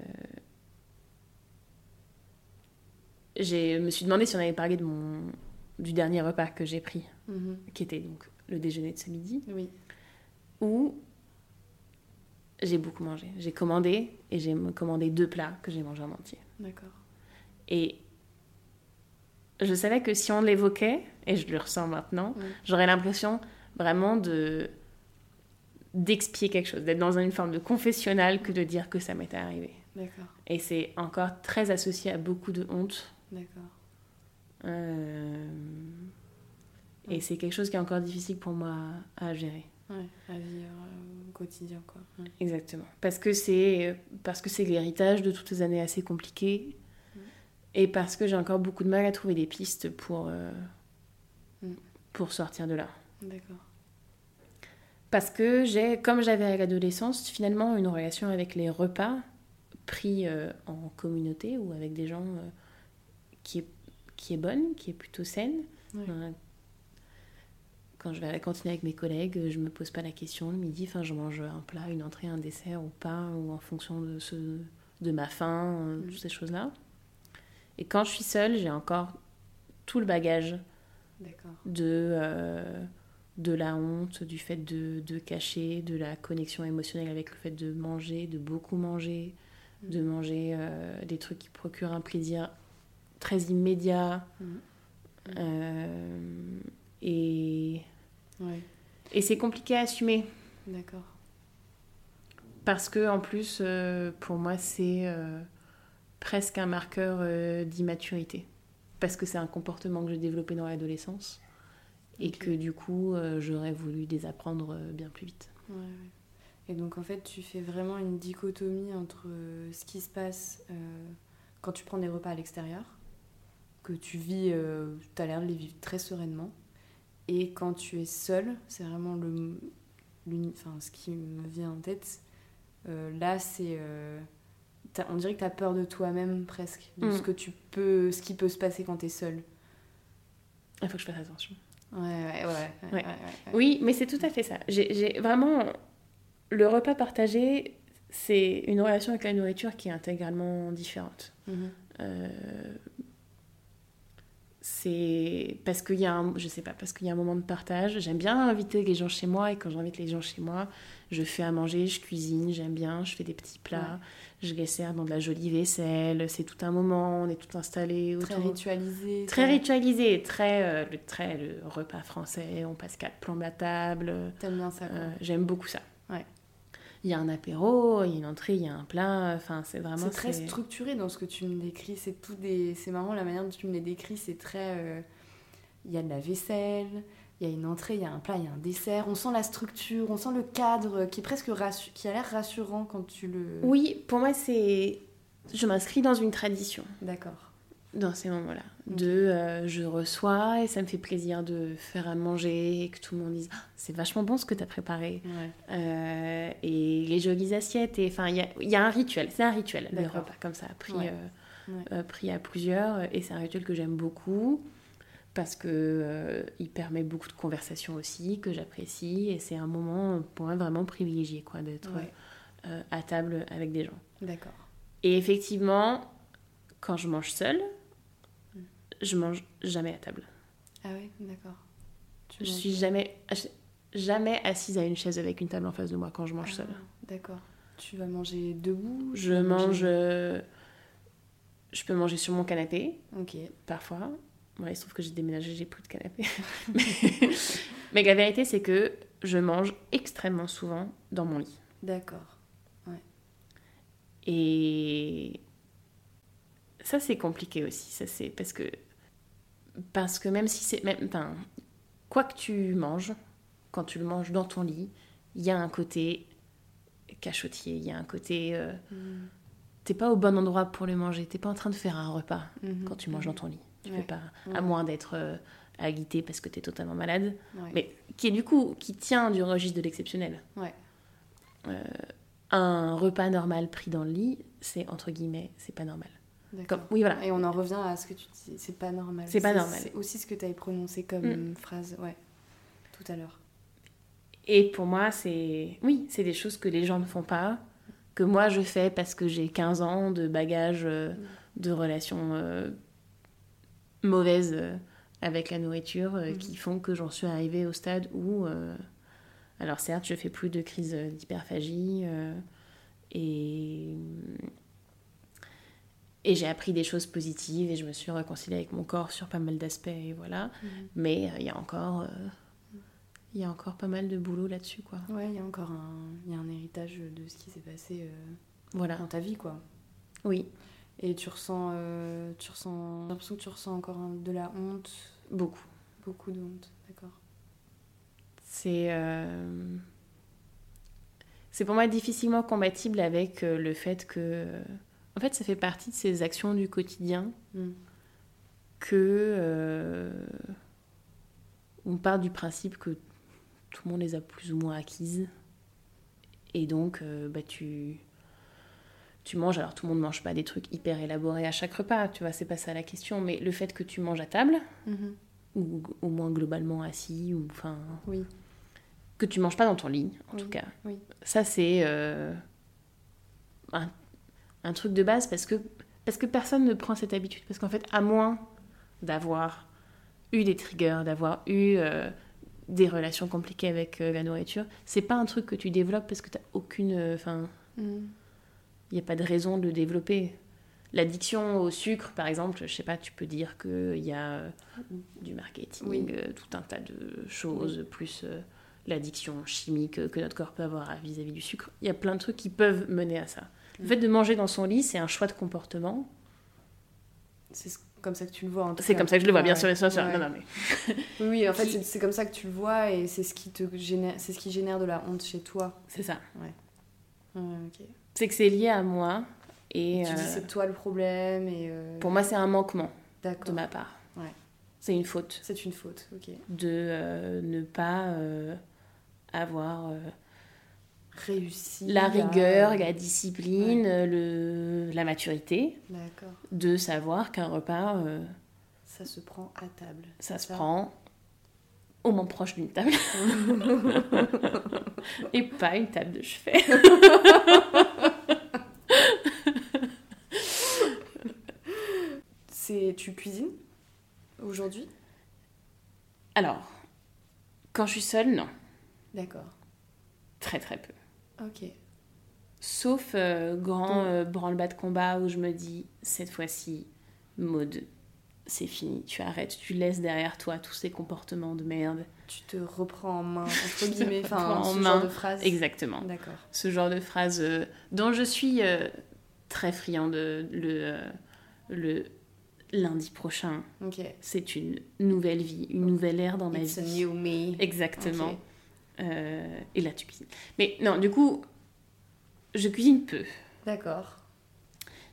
je me suis demandé si on allait parler de mon, du dernier repas que j'ai pris, Mhm. qui était donc le déjeuner de ce midi, Oui. où j'ai beaucoup mangé. J'ai commandé et j'ai commandé deux plats que j'ai mangés en entier. D'accord. Et je savais que si on l'évoquait, et je le ressens maintenant, Oui. j'aurais l'impression vraiment de d'expier quelque chose, d'être dans une forme de confessionnal que de dire que ça m'était arrivé. D'accord. Et c'est encore très associé à beaucoup de honte. D'accord. Euh, Et c'est quelque chose qui est encore difficile pour moi à, à gérer. Ouais, à vivre euh, au quotidien, quoi. Ouais. Exactement. Parce que c'est parce que c'est l'héritage de toutes ces années assez compliquées. Et parce que j'ai encore beaucoup de mal à trouver des pistes pour, euh, Mm. pour sortir de là. D'accord. Parce que j'ai, comme j'avais à l'adolescence, finalement une relation avec les repas pris euh, en communauté ou avec des gens euh, qui, est, qui est bonne, qui est plutôt saine. Quand je vais à la cantine avec mes collègues, je me pose pas la question le midi, enfin je mange un plat, une entrée, un dessert ou pas, ou en fonction de, ce, de ma faim, Mm. toutes ces choses-là. Et quand je suis seule, j'ai encore tout le bagage de, euh, de la honte, du fait de, de cacher, de la connexion émotionnelle avec le fait de manger, de beaucoup manger, Mm. de manger euh, des trucs qui procurent un plaisir très immédiat. Mhm. Euh, et Ouais. et c'est compliqué à assumer D'accord. parce que en plus, pour moi, c'est presque un marqueur euh, d'immaturité. Parce que c'est un comportement que j'ai développé dans l'adolescence et que du coup, euh, j'aurais voulu désapprendre euh, bien plus vite. Ouais, ouais. Et donc en fait, tu fais vraiment une dichotomie entre ce qui se passe quand tu prends des repas à l'extérieur, que tu vis, tu as l'air de les vivre très sereinement, et quand tu es seul, c'est vraiment le, enfin, ce qui me vient en tête. Euh, là, c'est, euh, on dirait que tu as peur de toi-même presque, de Mm. ce que tu peux, ce qui peut se passer quand tu es seul. Il faut que je fasse attention. Ouais, ouais. Oui, mais c'est tout à fait ça. J'ai vraiment. Le repas partagé, c'est une relation avec la nourriture qui est intégralement différente. Mhm. Euh, c'est parce qu'il y a un, je sais pas, parce qu'il y a un moment de partage. J'aime bien inviter les gens chez moi et quand j'invite les gens chez moi, je fais à manger, je cuisine, j'aime bien, je fais des petits plats, je les sers dans de la jolie vaisselle. C'est tout un moment, on est tout installé Très autour. ritualisé. Très ritualisé, très, euh, le, très le repas français, on passe quatre plombs à table. T'aimes bien ça. Euh, J'aime beaucoup ça. Il y a un apéro, il y a une entrée, il y a un plat. Enfin, c'est vraiment. C'est très structuré dans ce que tu me décris. C'est tout des. C'est marrant la manière dont tu me les décris. C'est très. euh, Il y a de la vaisselle, il y a une entrée, il y a un plat, il y a un dessert. On sent la structure, on sent le cadre qui est presque rassu- qui a l'air rassurant quand tu le. Oui, pour moi, c'est. Je m'inscris dans une tradition D'accord. Dans ces moments-là. Ok. De euh, je reçois et ça me fait plaisir de faire à manger et que tout le monde dise Ah, c'est vachement bon ce que tu as préparé. Ouais. Euh, et les jolies assiettes. Et enfin, il y a, y a un rituel. C'est un rituel, le repas comme ça, pris, Ouais. euh, Ouais. pris à plusieurs. Et c'est un rituel que j'aime beaucoup parce que il permet beaucoup de conversations aussi, que j'apprécie. Et c'est un moment pour moi vraiment privilégié, quoi, d'être à table avec des gens. D'accord. Et effectivement, quand je mange seule, je mange jamais à table. Ah ouais, d'accord. Je suis jamais, jamais assise à une chaise avec une table en face de moi quand je mange Ah, seule. D'accord. Tu vas manger debout Je manger- mange. euh, je peux manger sur mon canapé, Ok. parfois. Ouais, il se trouve que j'ai déménagé, j'ai plus de canapé. mais, mais la vérité, c'est que je mange extrêmement souvent dans mon lit. D'accord. Et ça, c'est compliqué aussi. Ça, c'est parce que. Parce que même si c'est. Même, enfin, quoi que tu manges, quand tu le manges dans ton lit, il y a un côté cachotier, il y a un côté. euh, Mhm. T'es pas au bon endroit pour le manger, t'es pas en train de faire un repas Mhm. quand tu manges dans ton lit. Tu Ouais. fais pas. Ouais. À moins d'être euh, alité parce que t'es totalement malade. Ouais. Mais qui est du coup. qui tient du registre de l'exceptionnel. Ouais. Euh, un repas normal pris dans le lit, c'est entre guillemets, c'est pas normal. Comme, oui, voilà. Et on en revient à ce que tu dis, c'est pas normal. C'est pas normal. C'est aussi ce que tu avais prononcé comme Mm. phrase, ouais, tout à l'heure. Et pour moi, c'est. Oui, c'est des choses que les gens ne font pas, que moi je fais parce que j'ai 15 ans de bagages euh, de relations euh, mauvaises euh, avec la nourriture Mhm. qui font que j'en suis arrivée au stade où. alors, certes, je fais plus de crise d'hyperphagie et. Et j'ai appris des choses positives et je me suis réconciliée avec mon corps sur pas mal d'aspects, et voilà. Mais euh, il y a encore. euh, il y a encore pas mal de boulot là-dessus, quoi. Ouais, il y a encore un, il y a un héritage de ce qui s'est passé euh, Voilà. dans ta vie, quoi. Oui, Et tu ressens, euh, tu ressens, j'ai l'impression que tu ressens encore de la honte, beaucoup. beaucoup de honte, d'accord. C'est euh, c'est pour moi difficilement compatible avec le fait que en fait ça fait partie de ces actions du quotidien Mm. que euh, on part du principe que tout le monde les a plus ou moins acquises et donc euh, bah tu tu manges alors tout le monde mange pas des trucs hyper élaborés à chaque repas tu vois c'est pas ça la question mais le fait que tu manges à table Mhm. ou au moins globalement assis ou enfin Oui, que tu manges pas dans ton lit, en Oui, tout cas. oui. Ça, c'est euh, un, un truc de base parce que, parce que personne ne prend cette habitude. Parce qu'en fait, à moins d'avoir eu des triggers, d'avoir eu euh, des relations compliquées avec euh, la nourriture, c'est pas un truc que tu développes parce que t'as aucune. Enfin, Mhm. il n'y a pas de raison de le développer. L'addiction au sucre, par exemple, je sais pas, tu peux dire qu'il y a euh, du marketing, Oui. euh, tout un tas de choses, plus euh, l'addiction chimique euh, que notre corps peut avoir vis-à-vis du sucre. Il y a plein de trucs qui peuvent mener à ça. Le fait de manger dans son lit, c'est un choix de comportement. C'est ce- comme ça que tu le vois. C'est comme ça que je le vois, bien Ouais, sûr, bien sûr. ouais. Non, non, mais Oui, en fait, c'est- comme ça que tu le vois et c'est ce qui te génère, c'est ce qui génère de la honte chez toi. c'est ça. Ouais, ok. C'est que c'est lié à moi. Et tu dis euh, c'est toi le problème et. euh, pour moi, c'est un manquement de ma part. Ouais. C'est une faute C'est une faute, ok. de euh, ne pas euh, avoir Réussi. la à- rigueur, la discipline, le, la maturité D'accord. de savoir qu'un repas, euh, Ça se prend à table. ça se prend au moins proche d'une table et pas une table de chevet. C'est tu cuisines aujourd'hui? Alors, quand je suis seule, non. D'accord. Très très peu. Ok. Sauf euh, grand euh, branle-bas de combat où je me dis, cette fois-ci, mode, c'est fini, tu arrêtes, tu laisses derrière toi tous ces comportements de merde. Tu te reprends en main entre guillemets, enfin en ce main. genre de phrase. Exactement. D'accord. Ce genre de phrase euh, dont je suis très friand de le, le lundi prochain. Ok. C'est une nouvelle vie, une nouvelle ère dans ma It's a vie. new me. Exactement. Euh, et là, tu cuisines. Mais non, du coup, je cuisine peu. D'accord.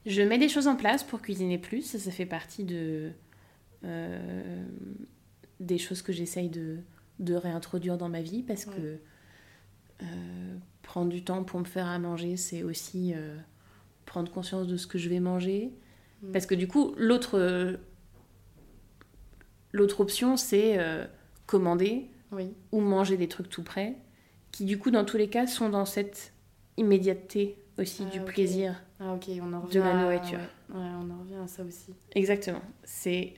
Je mets des choses en place pour cuisiner plus. Ça, ça fait partie de euh, des choses que j'essaye de, de réintroduire dans ma vie parce que euh, prendre du temps pour me faire à manger, c'est aussi prendre conscience de ce que je vais manger. Mm. Parce que du coup, l'autre l'autre option, c'est commander Oui. ou manger des trucs tout prêts, qui du coup, dans tous les cas, sont dans cette immédiateté aussi Ah, du plaisir. Ah ok, on en revient De la nourriture. Ouais. Ouais, on en revient à ça aussi. Exactement. C'est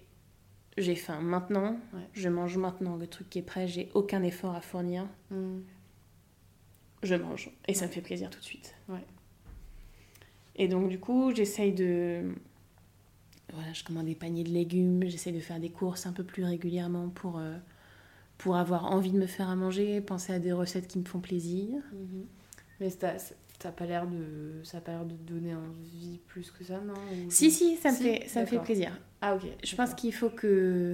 j'ai faim maintenant, Ouais. je mange maintenant le truc qui est prêt, j'ai aucun effort à fournir, Mm. je mange et ça me fait plaisir tout de suite. Ouais. Et donc du coup, j'essaye de voilà, je commande des paniers de légumes, j'essaye de faire des courses un peu plus régulièrement pour euh, pour avoir envie de me faire à manger, penser à des recettes qui me font plaisir. Mhm. Mais t'as t'as pas l'air de ça a pas l'air de donner envie plus que ça, non Ou- Si si, ça me Si, fait ça me fait plaisir. Ah ok. Je pense qu'il faut que.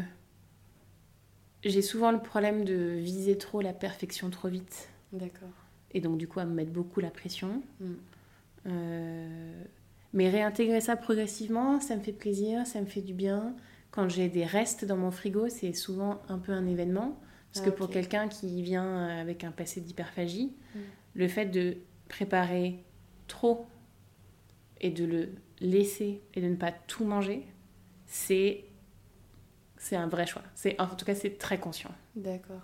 J'ai souvent le problème de viser trop la perfection trop vite. D'accord. Et donc, du coup, à me mettre beaucoup la pression. Mm. Euh, Mais réintégrer ça progressivement, ça me fait plaisir, ça me fait du bien. Quand j'ai des restes dans mon frigo, c'est souvent un peu un événement. Parce Ah, que pour quelqu'un qui vient avec un passé d'hyperphagie, Mm. le fait de préparer trop et de le laisser et de ne pas tout manger, c'est c'est un vrai choix. C'est en tout cas c'est très conscient. D'accord.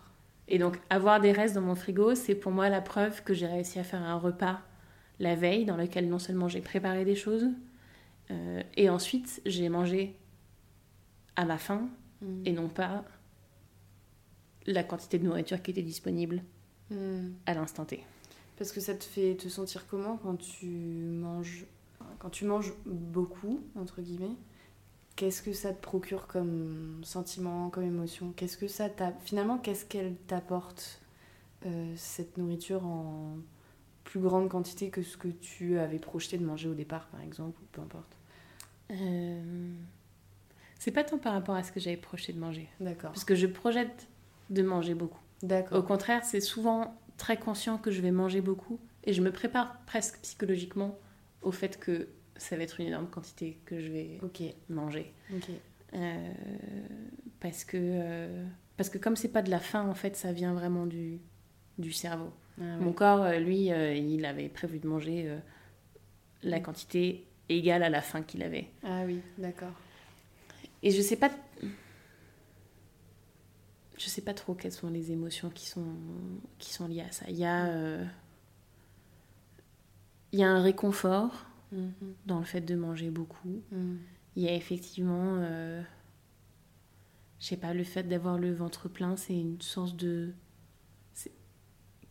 Et donc avoir des restes dans mon frigo, c'est pour moi la preuve que j'ai réussi à faire un repas la veille dans lequel non seulement j'ai préparé des choses euh, et ensuite j'ai mangé à ma faim Mm. et non pas la quantité de nourriture qui était disponible Mm. à l'instant T. Parce que ça te fait te sentir comment quand tu manges quand tu manges beaucoup entre guillemets Qu'est-ce que ça te procure comme sentiment, comme émotion? Qu'est-ce que ça finalement qu'est-ce qu'elle t'apporte euh, cette nourriture en plus grande quantité que ce que tu avais projeté de manger au départ par exemple ou peu importe? Euh, C'est pas tant par rapport à ce que j'avais projeté de manger. D'accord. Parce que je projette de manger beaucoup. Au contraire, c'est souvent très conscient que je vais manger beaucoup et je me prépare presque psychologiquement au fait que ça va être une énorme quantité que je vais manger. Ok. Euh, parce que euh, parce que comme c'est pas de la faim en fait, ça vient vraiment du du cerveau. Ah ouais. Mon corps, euh, lui, euh, il avait prévu de manger la quantité égale à la faim qu'il avait. Ah oui, d'accord. Et je sais pas. Je sais pas trop quelles sont les émotions qui sont, qui sont liées à ça. Il y a. euh, Il y a un réconfort Mhm. dans le fait de manger beaucoup. Mhm. Il y a effectivement. euh, je sais pas, le fait d'avoir le ventre plein, c'est une source de.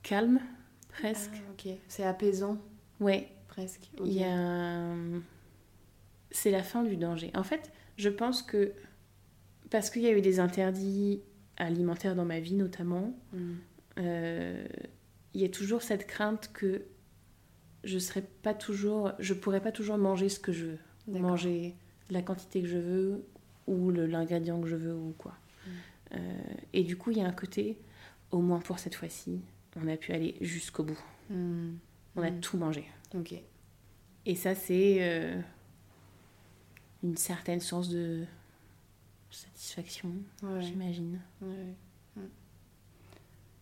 calme, presque. Ah, ok. C'est apaisant Ouais, presque. Il y a C'est la fin du danger. En fait, je pense que parce qu'il y a eu des interdits alimentaires dans ma vie notamment, Mhm. euh, il y a toujours cette crainte que je serais pas toujours, je pourrais pas toujours manger ce que je veux, manger la quantité que je veux ou l'ingrédient que je veux ou quoi. Mm. Euh, et du coup, il y a un côté, au moins pour cette fois-ci, on a pu aller jusqu'au bout. Hmm. On a Mm. tout mangé. Ok. Et ça, c'est euh, une certaine source de satisfaction, Ouais. j'imagine. Ouais.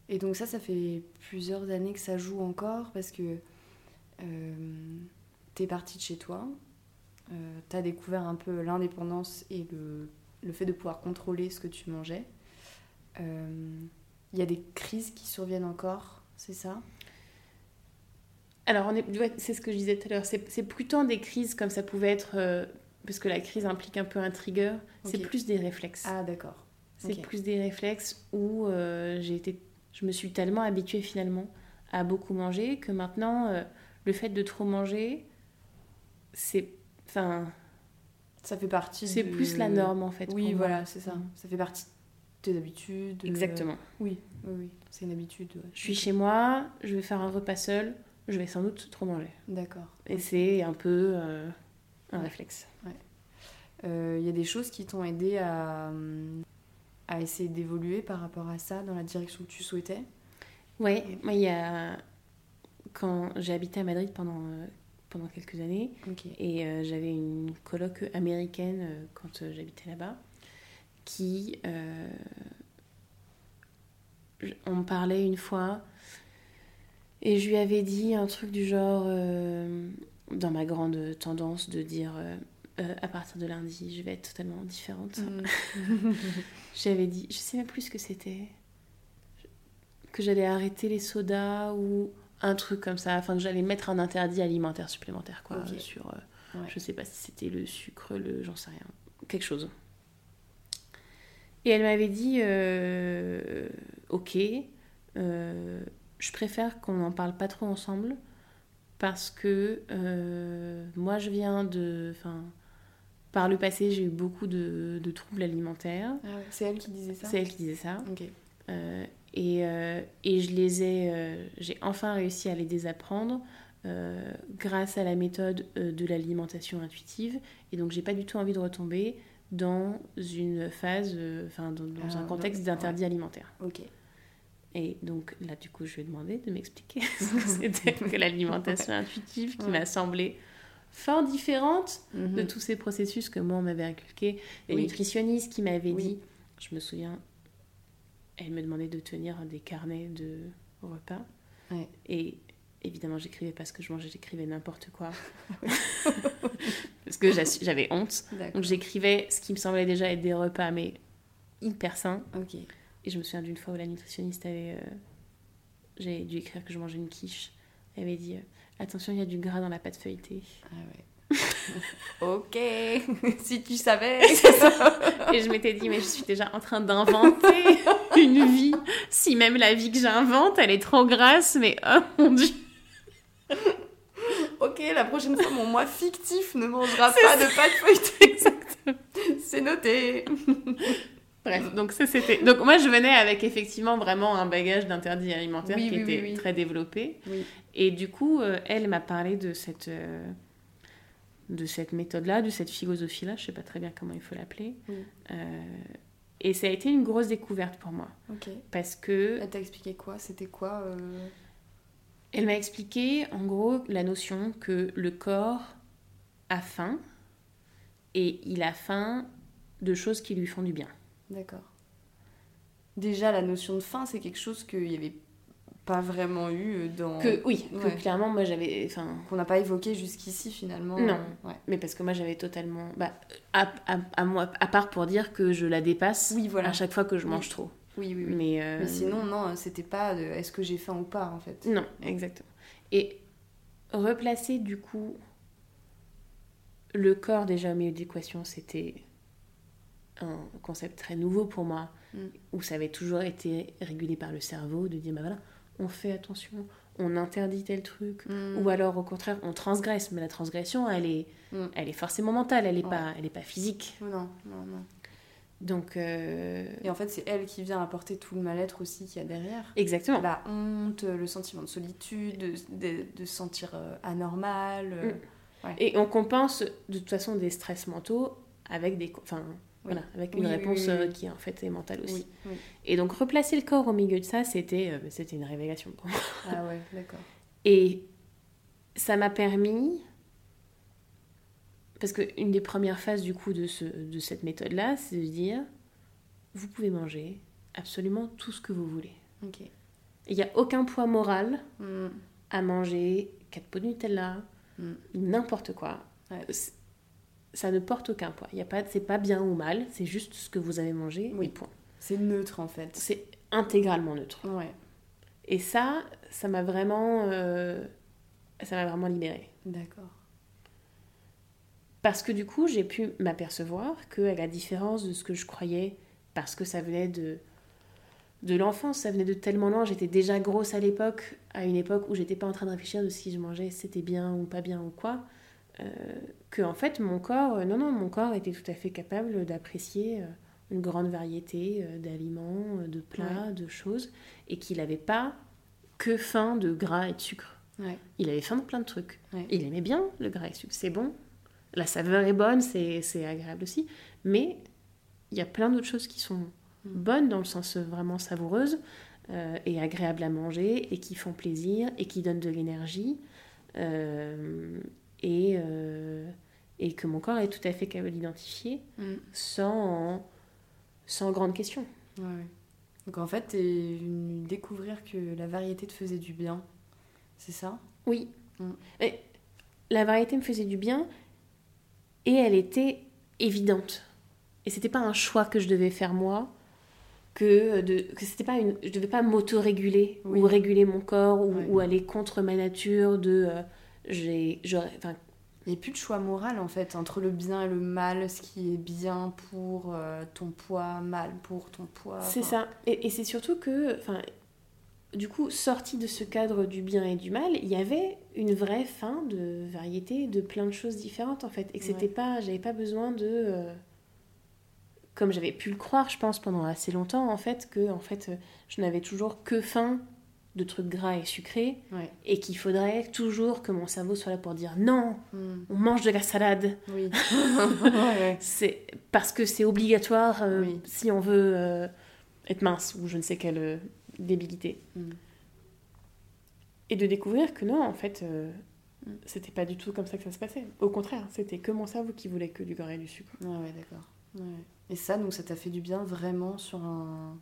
Et donc ça, ça fait plusieurs années que ça joue encore parce que euh, t'es partie de chez toi, euh, t'as découvert un peu l'indépendance et le, le fait de pouvoir contrôler ce que tu mangeais. Euh, Il y a des crises qui surviennent encore, c'est ça? Alors, ouais, c'est ce que je disais tout à l'heure. C'est, c'est plutôt des crises comme ça pouvait être, euh, parce que la crise implique un peu un trigger. C'est plus des réflexes. Ah d'accord. c'est plus des réflexes où euh, j'ai été, je me suis tellement habituée finalement à beaucoup manger que maintenant, euh, le fait de trop manger, c'est, enfin, Ça fait partie c'est plus la norme en fait. Oui, voilà, c'est ça. Mm. Ça fait partie de tes habitudes. euh, Exactement. Oui, oui, oui. C'est une habitude. ouais. Je suis chez moi, je vais faire un repas seul, je vais sans doute trop manger. D'accord. Et c'est un peu un réflexe. Il y a des choses qui t'ont aidé à, hum, à essayer d'évoluer par rapport à ça dans la direction que tu souhaitais? Oui, moi il y a quand j'ai habité à Madrid pendant euh, pendant quelques années Ok. et euh, j'avais une coloc américaine euh, quand euh, j'habitais là-bas qui euh, on me parlait une fois et je lui avais dit un truc du genre euh, dans ma grande tendance de dire euh, Euh, à partir de lundi je vais être totalement différente Mm. J'avais dit, je sais même plus ce que c'était, que j'allais arrêter les sodas ou un truc comme ça, enfin que j'allais mettre un interdit alimentaire supplémentaire, quoi, Ok. euh, sur, euh, Ouais. je sais pas si c'était le sucre, le, j'en sais rien, quelque chose. Et elle m'avait dit, euh, ok, je préfère qu'on n'en parle pas trop ensemble parce que euh, moi je viens de, enfin, par le passé j'ai eu beaucoup de, de troubles alimentaires. Ah ouais, C'est elle qui disait ça? C'est elle qui disait ça. Euh, et, euh, et je les ai, j'ai enfin réussi à les désapprendre grâce à la méthode de l'alimentation intuitive. Et donc j'ai pas du tout envie de retomber dans une phase, enfin dans, dans Ah, un contexte ouais. d'interdit alimentaire. Ok. Et donc là du coup je lui ai demandé de m'expliquer ce que c'était que l'alimentation intuitive qui Ouais. m'a semblé fort différente de Mhm. tous ces processus que moi on m'avait inculqués. Les Oui. nutritionnistes qui m'avaient Oui. dit, je me souviens, elle me demandait de tenir des carnets de repas. Ouais. Et évidemment, j'écrivais pas ce que je mangeais, j'écrivais n'importe quoi. Parce que j'avais honte. Donc j'écrivais ce qui me semblait déjà être des repas, mais hyper sains. Ok. Et je me souviens d'une fois où la nutritionniste avait. euh, J'avais dû écrire que je mangeais une quiche. Elle avait dit euh, Attention, il y a du gras dans la pâte feuilletée. Ah ouais. ok. si tu savais. Et je m'étais dit, mais je suis déjà en train d'inventer une vie. Si même la vie que j'invente, elle est trop grasse, mais oh mon dieu. ok, la prochaine fois, mon moi fictif ne mangera pas de pâte feuilletée. Exactement. C'est noté. Bref, donc ça c'était. Donc moi je venais avec effectivement vraiment un bagage d'interdit alimentaire Oui, qui oui, était oui, très développé. Et du coup, euh, elle m'a parlé de cette. euh, de cette méthode-là, de cette philosophie-là, je sais pas très bien comment il faut l'appeler. Euh, et ça a été une grosse découverte pour moi. Parce que Elle t'a expliqué quoi? C'était quoi Elle m'a expliqué en gros la notion que le corps a faim et il a faim de choses qui lui font du bien. D'accord. Déjà, la notion de faim, c'est quelque chose qu'il n'y avait pas vraiment eu dans. Que oui, que clairement moi j'avais enfin qu'on n'a pas évoqué jusqu'ici finalement. Non. Ouais. mais parce que moi j'avais totalement bah à, à, à moi à part pour dire que je la dépasse Oui, voilà. à chaque fois que je Oui. mange trop. Oui, oui, oui. Mais, euh, Mais sinon, non, c'était pas de est-ce que j'ai faim ou pas en fait. Non, exactement. Et replacer du coup le corps déjà au milieu de l'équation, c'était un concept très nouveau pour moi, Mm. où ça avait toujours été régulé par le cerveau, de dire bah voilà, on fait attention, on interdit tel truc, Mm. ou alors au contraire on transgresse, mais la transgression elle est, Mm. elle est forcément mentale, elle n'est Ouais. pas, elle est pas physique. Non, non, non. Donc euh, Et en fait, c'est elle qui vient apporter tout le mal-être aussi qu'il y a derrière. exactement. La honte, le sentiment de solitude, de, se sentir euh, anormal. euh. Et on compense de toute façon des stress mentaux avec des, enfin, Voilà, avec une oui, réponse oui, oui. euh, qui en fait est mentale aussi. Et donc replacer le corps au milieu de ça, c'était euh, c'était une révélation pour moi. Ah ouais, d'accord. Et ça m'a permis, parce qu'une des premières phases du coup de, ce, de cette méthode-là, c'est de dire, vous pouvez manger absolument tout ce que vous voulez. Ok. Il n'y a aucun poids moral Mm. à manger 4 pots de Nutella, Mm. n'importe quoi. Ouais. Ça ne porte aucun poids. Il y a pas, c'est pas bien ou mal, c'est juste ce que vous avez mangé. Oui. et point. C'est neutre en fait. C'est intégralement neutre. Ouais, Et ça, ça m'a vraiment, euh, ça m'a vraiment libérée. d'accord. Parce que du coup, j'ai pu m'apercevoir que, à la différence de ce que je croyais, parce que ça venait de, de l'enfance, ça venait de tellement loin, j'étais déjà grosse à l'époque, à une époque où j'étais pas en train de réfléchir de si je mangeais c'était bien ou pas bien ou quoi, que en fait mon corps, euh, non, non, mon corps était tout à fait capable d'apprécier euh, une grande variété euh, d'aliments, euh, de plats, de choses, et qu'il n'avait pas que faim de gras et de sucre. Ouais. Il avait faim de plein de trucs. Ouais. Il aimait bien le gras et le sucre, c'est bon. La saveur est bonne, c'est c'est agréable aussi. Mais il y a plein d'autres choses qui sont bonnes dans le sens vraiment savoureuse euh, et agréables à manger et qui font plaisir et qui donnent de l'énergie euh, et, euh, et que mon corps est tout à fait capable d'identifier Mm. sans, sans grande question. Ouais, ouais. Donc en fait, venu découvrir que la variété te faisait du bien. C'est ça? Oui. Mm. Et la variété me faisait du bien et elle était évidente. Et c'était pas un choix que je devais faire moi, que, de, que c'était pas une, je devais pas m'auto-réguler Oui. ou réguler mon corps ou, Ouais. ou aller contre ma nature de euh, j'ai Il n'y a plus de choix moral en fait entre le bien et le mal, ce qui est bien pour euh, ton poids, mal pour ton poids. C'est ça. Et, et c'est surtout que, enfin, du coup, sorti de ce cadre du bien et du mal, il y avait une vraie fin de variété, de plein de choses différentes en fait. Et que c'était Ouais. pas, j'avais pas besoin de, euh, comme j'avais pu le croire, je pense, pendant assez longtemps en fait, que en fait, euh, je n'avais toujours que faim de trucs gras et sucrés, Ouais. et qu'il faudrait toujours que mon cerveau soit là pour dire non, Mm. on mange de la salade. Oui. ouais. C'est parce que c'est obligatoire euh, Oui. si on veut euh, être mince ou je ne sais quelle euh, débilité. Mm. Et de découvrir que non, en fait, euh, Mm. c'était pas du tout comme ça que ça se passait. Au contraire, c'était que mon cerveau qui voulait que du gras et du sucre. Ouais, ouais, d'accord. Ouais. Et ça, donc ça t'a fait du bien vraiment sur un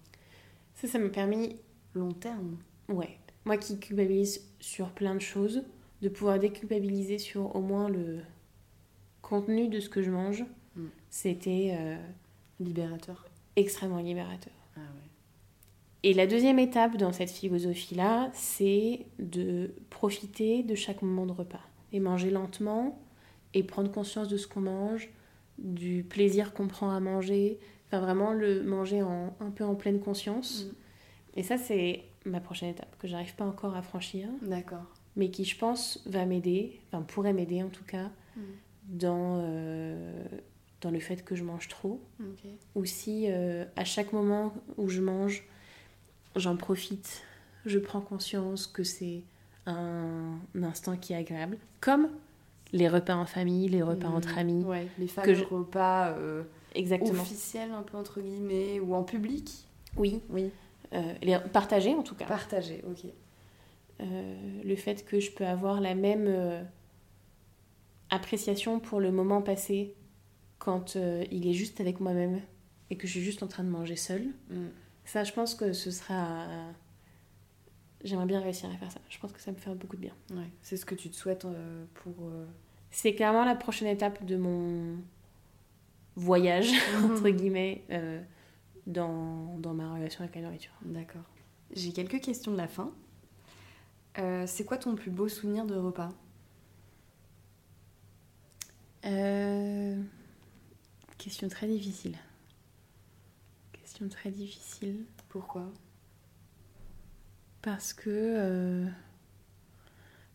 Ça, ça m'a permis, long terme? Ouais, moi qui culpabilise sur plein de choses, de pouvoir déculpabiliser sur au moins le contenu de ce que je mange. Mm. C'était euh, Libérateur. extrêmement libérateur. Ah ouais. Et la deuxième étape dans cette philosophie-là, c'est de profiter de chaque moment de repas et manger lentement et prendre conscience de ce qu'on mange, du plaisir qu'on prend à manger, enfin vraiment le manger en, un peu en pleine conscience. Mm. Et ça, c'est ma prochaine étape que j'arrive pas encore à franchir, D'accord. mais qui, je pense, va m'aider, enfin pourrait m'aider en tout cas, Mm. dans, euh, dans le fait que je mange trop ou si euh, à chaque moment où je mange, j'en profite, je prends conscience que c'est un, un instant qui est agréable, comme les repas en famille, les repas entre amis. Ouais, les fameux je- repas euh, Exactement. officiels, un peu entre guillemets, ou en public. Oui, Oui. Euh, les partager en tout cas. Partagés, ok. Euh, le fait que je peux avoir la même euh, appréciation pour le moment passé quand il est juste avec moi-même et que je suis juste en train de manger seule. Mm. Ça, je pense que ce sera. J'aimerais bien réussir à faire ça. Je pense que ça me ferait beaucoup de bien. Ouais. C'est ce que tu te souhaites euh, pour. euh, C'est clairement la prochaine étape de mon voyage, entre guillemets, euh, dans, dans ma relation avec la nourriture. D'accord. J'ai quelques questions de la fin. Euh, c'est quoi ton plus beau souvenir de repas? Euh, Question très difficile. Question très difficile. Pourquoi? Parce que. euh,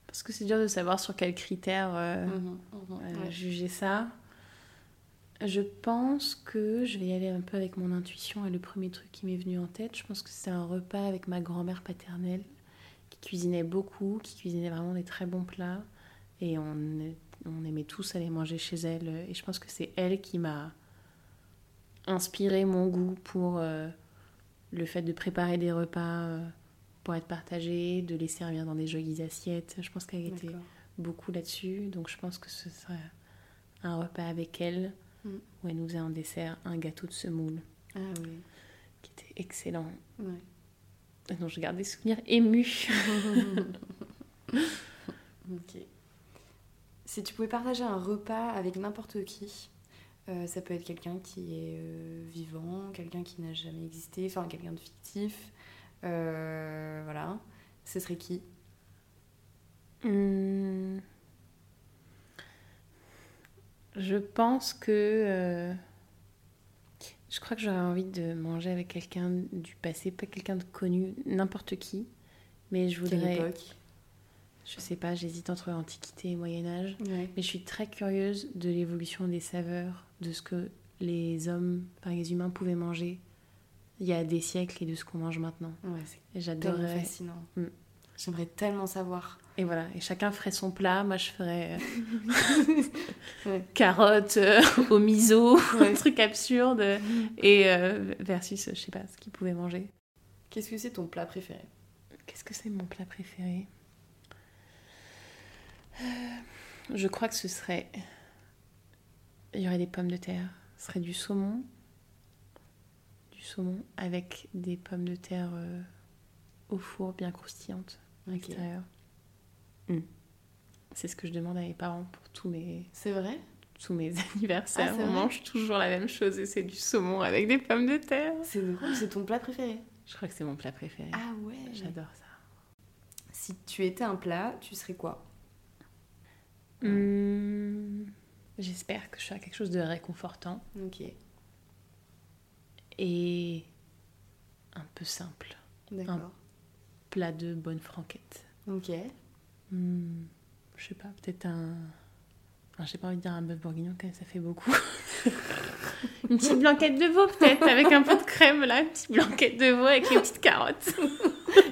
Parce que c'est dur de savoir sur quels critères Mhm, mhm, ouais. juger ça. Je pense que je vais y aller un peu avec mon intuition et le premier truc qui m'est venu en tête, je pense que c'est un repas avec ma grand-mère paternelle qui cuisinait beaucoup, qui cuisinait vraiment des très bons plats. Et on, on aimait tous aller manger chez elle. Et je pense que c'est elle qui m'a inspiré mon goût pour euh, le fait de préparer des repas euh, pour être partagés, de les servir dans des jolies assiettes. Je pense qu'elle était beaucoup là-dessus. Donc je pense que ce serait un repas avec elle Mm. où elle nous faisait en dessert un gâteau de semoule Ah oui. qui était excellent. Ouais. Dont je garde des souvenirs émus. Ok. Si tu pouvais partager un repas avec n'importe qui, euh, ça peut être quelqu'un qui est euh, vivant, quelqu'un qui n'a jamais existé, enfin quelqu'un de fictif, euh, voilà. Ce serait qui? Hmm. Je pense que. euh, Je crois que j'aurais envie de manger avec quelqu'un du passé, pas quelqu'un de connu, n'importe qui. Mais je Quelle voudrais. époque Je sais pas, j'hésite entre l'Antiquité et Moyen-Âge. Ouais. Mais je suis très curieuse de l'évolution des saveurs, de ce que les hommes, enfin les humains pouvaient manger il y a des siècles et de ce qu'on mange maintenant. Ouais, c'est j'adorerais. fascinant. Mm. J'aimerais tellement savoir. Et voilà, et chacun ferait son plat. Moi, je ferais euh, Ouais. carottes euh, au miso, Ouais. un truc absurde. Et euh, versus, je sais pas, ce qu'ils pouvaient manger. Qu'est-ce que c'est ton plat préféré? Qu'est-ce que c'est mon plat préféré? Euh, Je crois que ce serait. Il y aurait des pommes de terre. Ce serait du saumon. Du saumon avec des pommes de terre euh, au four bien croustillantes à l'extérieur. Mm. C'est ce que je demande à mes parents pour tous mes, C'est vrai? tous mes anniversaires. Ah, c'est On mange toujours la même chose et c'est du saumon avec des pommes de terre. C'est drôle, c'est ton plat préféré? Je crois que c'est mon plat préféré. Ah ouais J'adore ça. Si tu étais un plat, tu serais quoi? Hmm, J'espère que je serai quelque chose de réconfortant Ok, et un peu simple. d'accord. Plat de bonne franquette. Ok. Hmm, je sais pas, peut-être un. enfin, j'ai pas envie de dire un bœuf bourguignon, quand même, ça fait beaucoup. une petite blanquette de veau, peut-être, avec un peu de crème, là. Une petite blanquette de veau avec les petites carottes.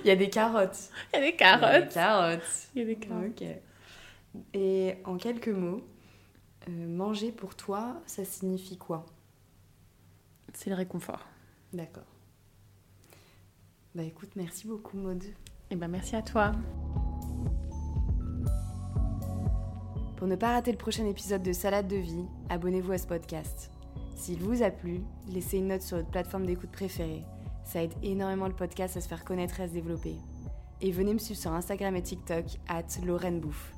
Il y a des carottes. Il y a des Il y a des carottes. carottes. Il y a des carottes. Ok. Et en quelques mots, euh, manger pour toi, ça signifie quoi? C'est le réconfort. D'accord. Bah écoute, merci beaucoup Maud. Et ben merci à toi. Pour ne pas rater le prochain épisode de Salade de vie, abonnez-vous à ce podcast. S'il vous a plu, laissez une note sur votre plateforme d'écoute préférée. Ça aide énormément le podcast à se faire connaître et à se développer. Et venez me suivre sur Instagram et TikTok, at Lorraine Bouffe.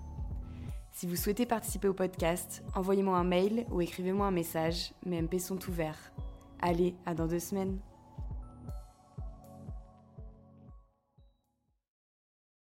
Si vous souhaitez participer au podcast, envoyez-moi un mail ou écrivez-moi un message, mes MP sont ouverts. Allez, à dans deux semaines.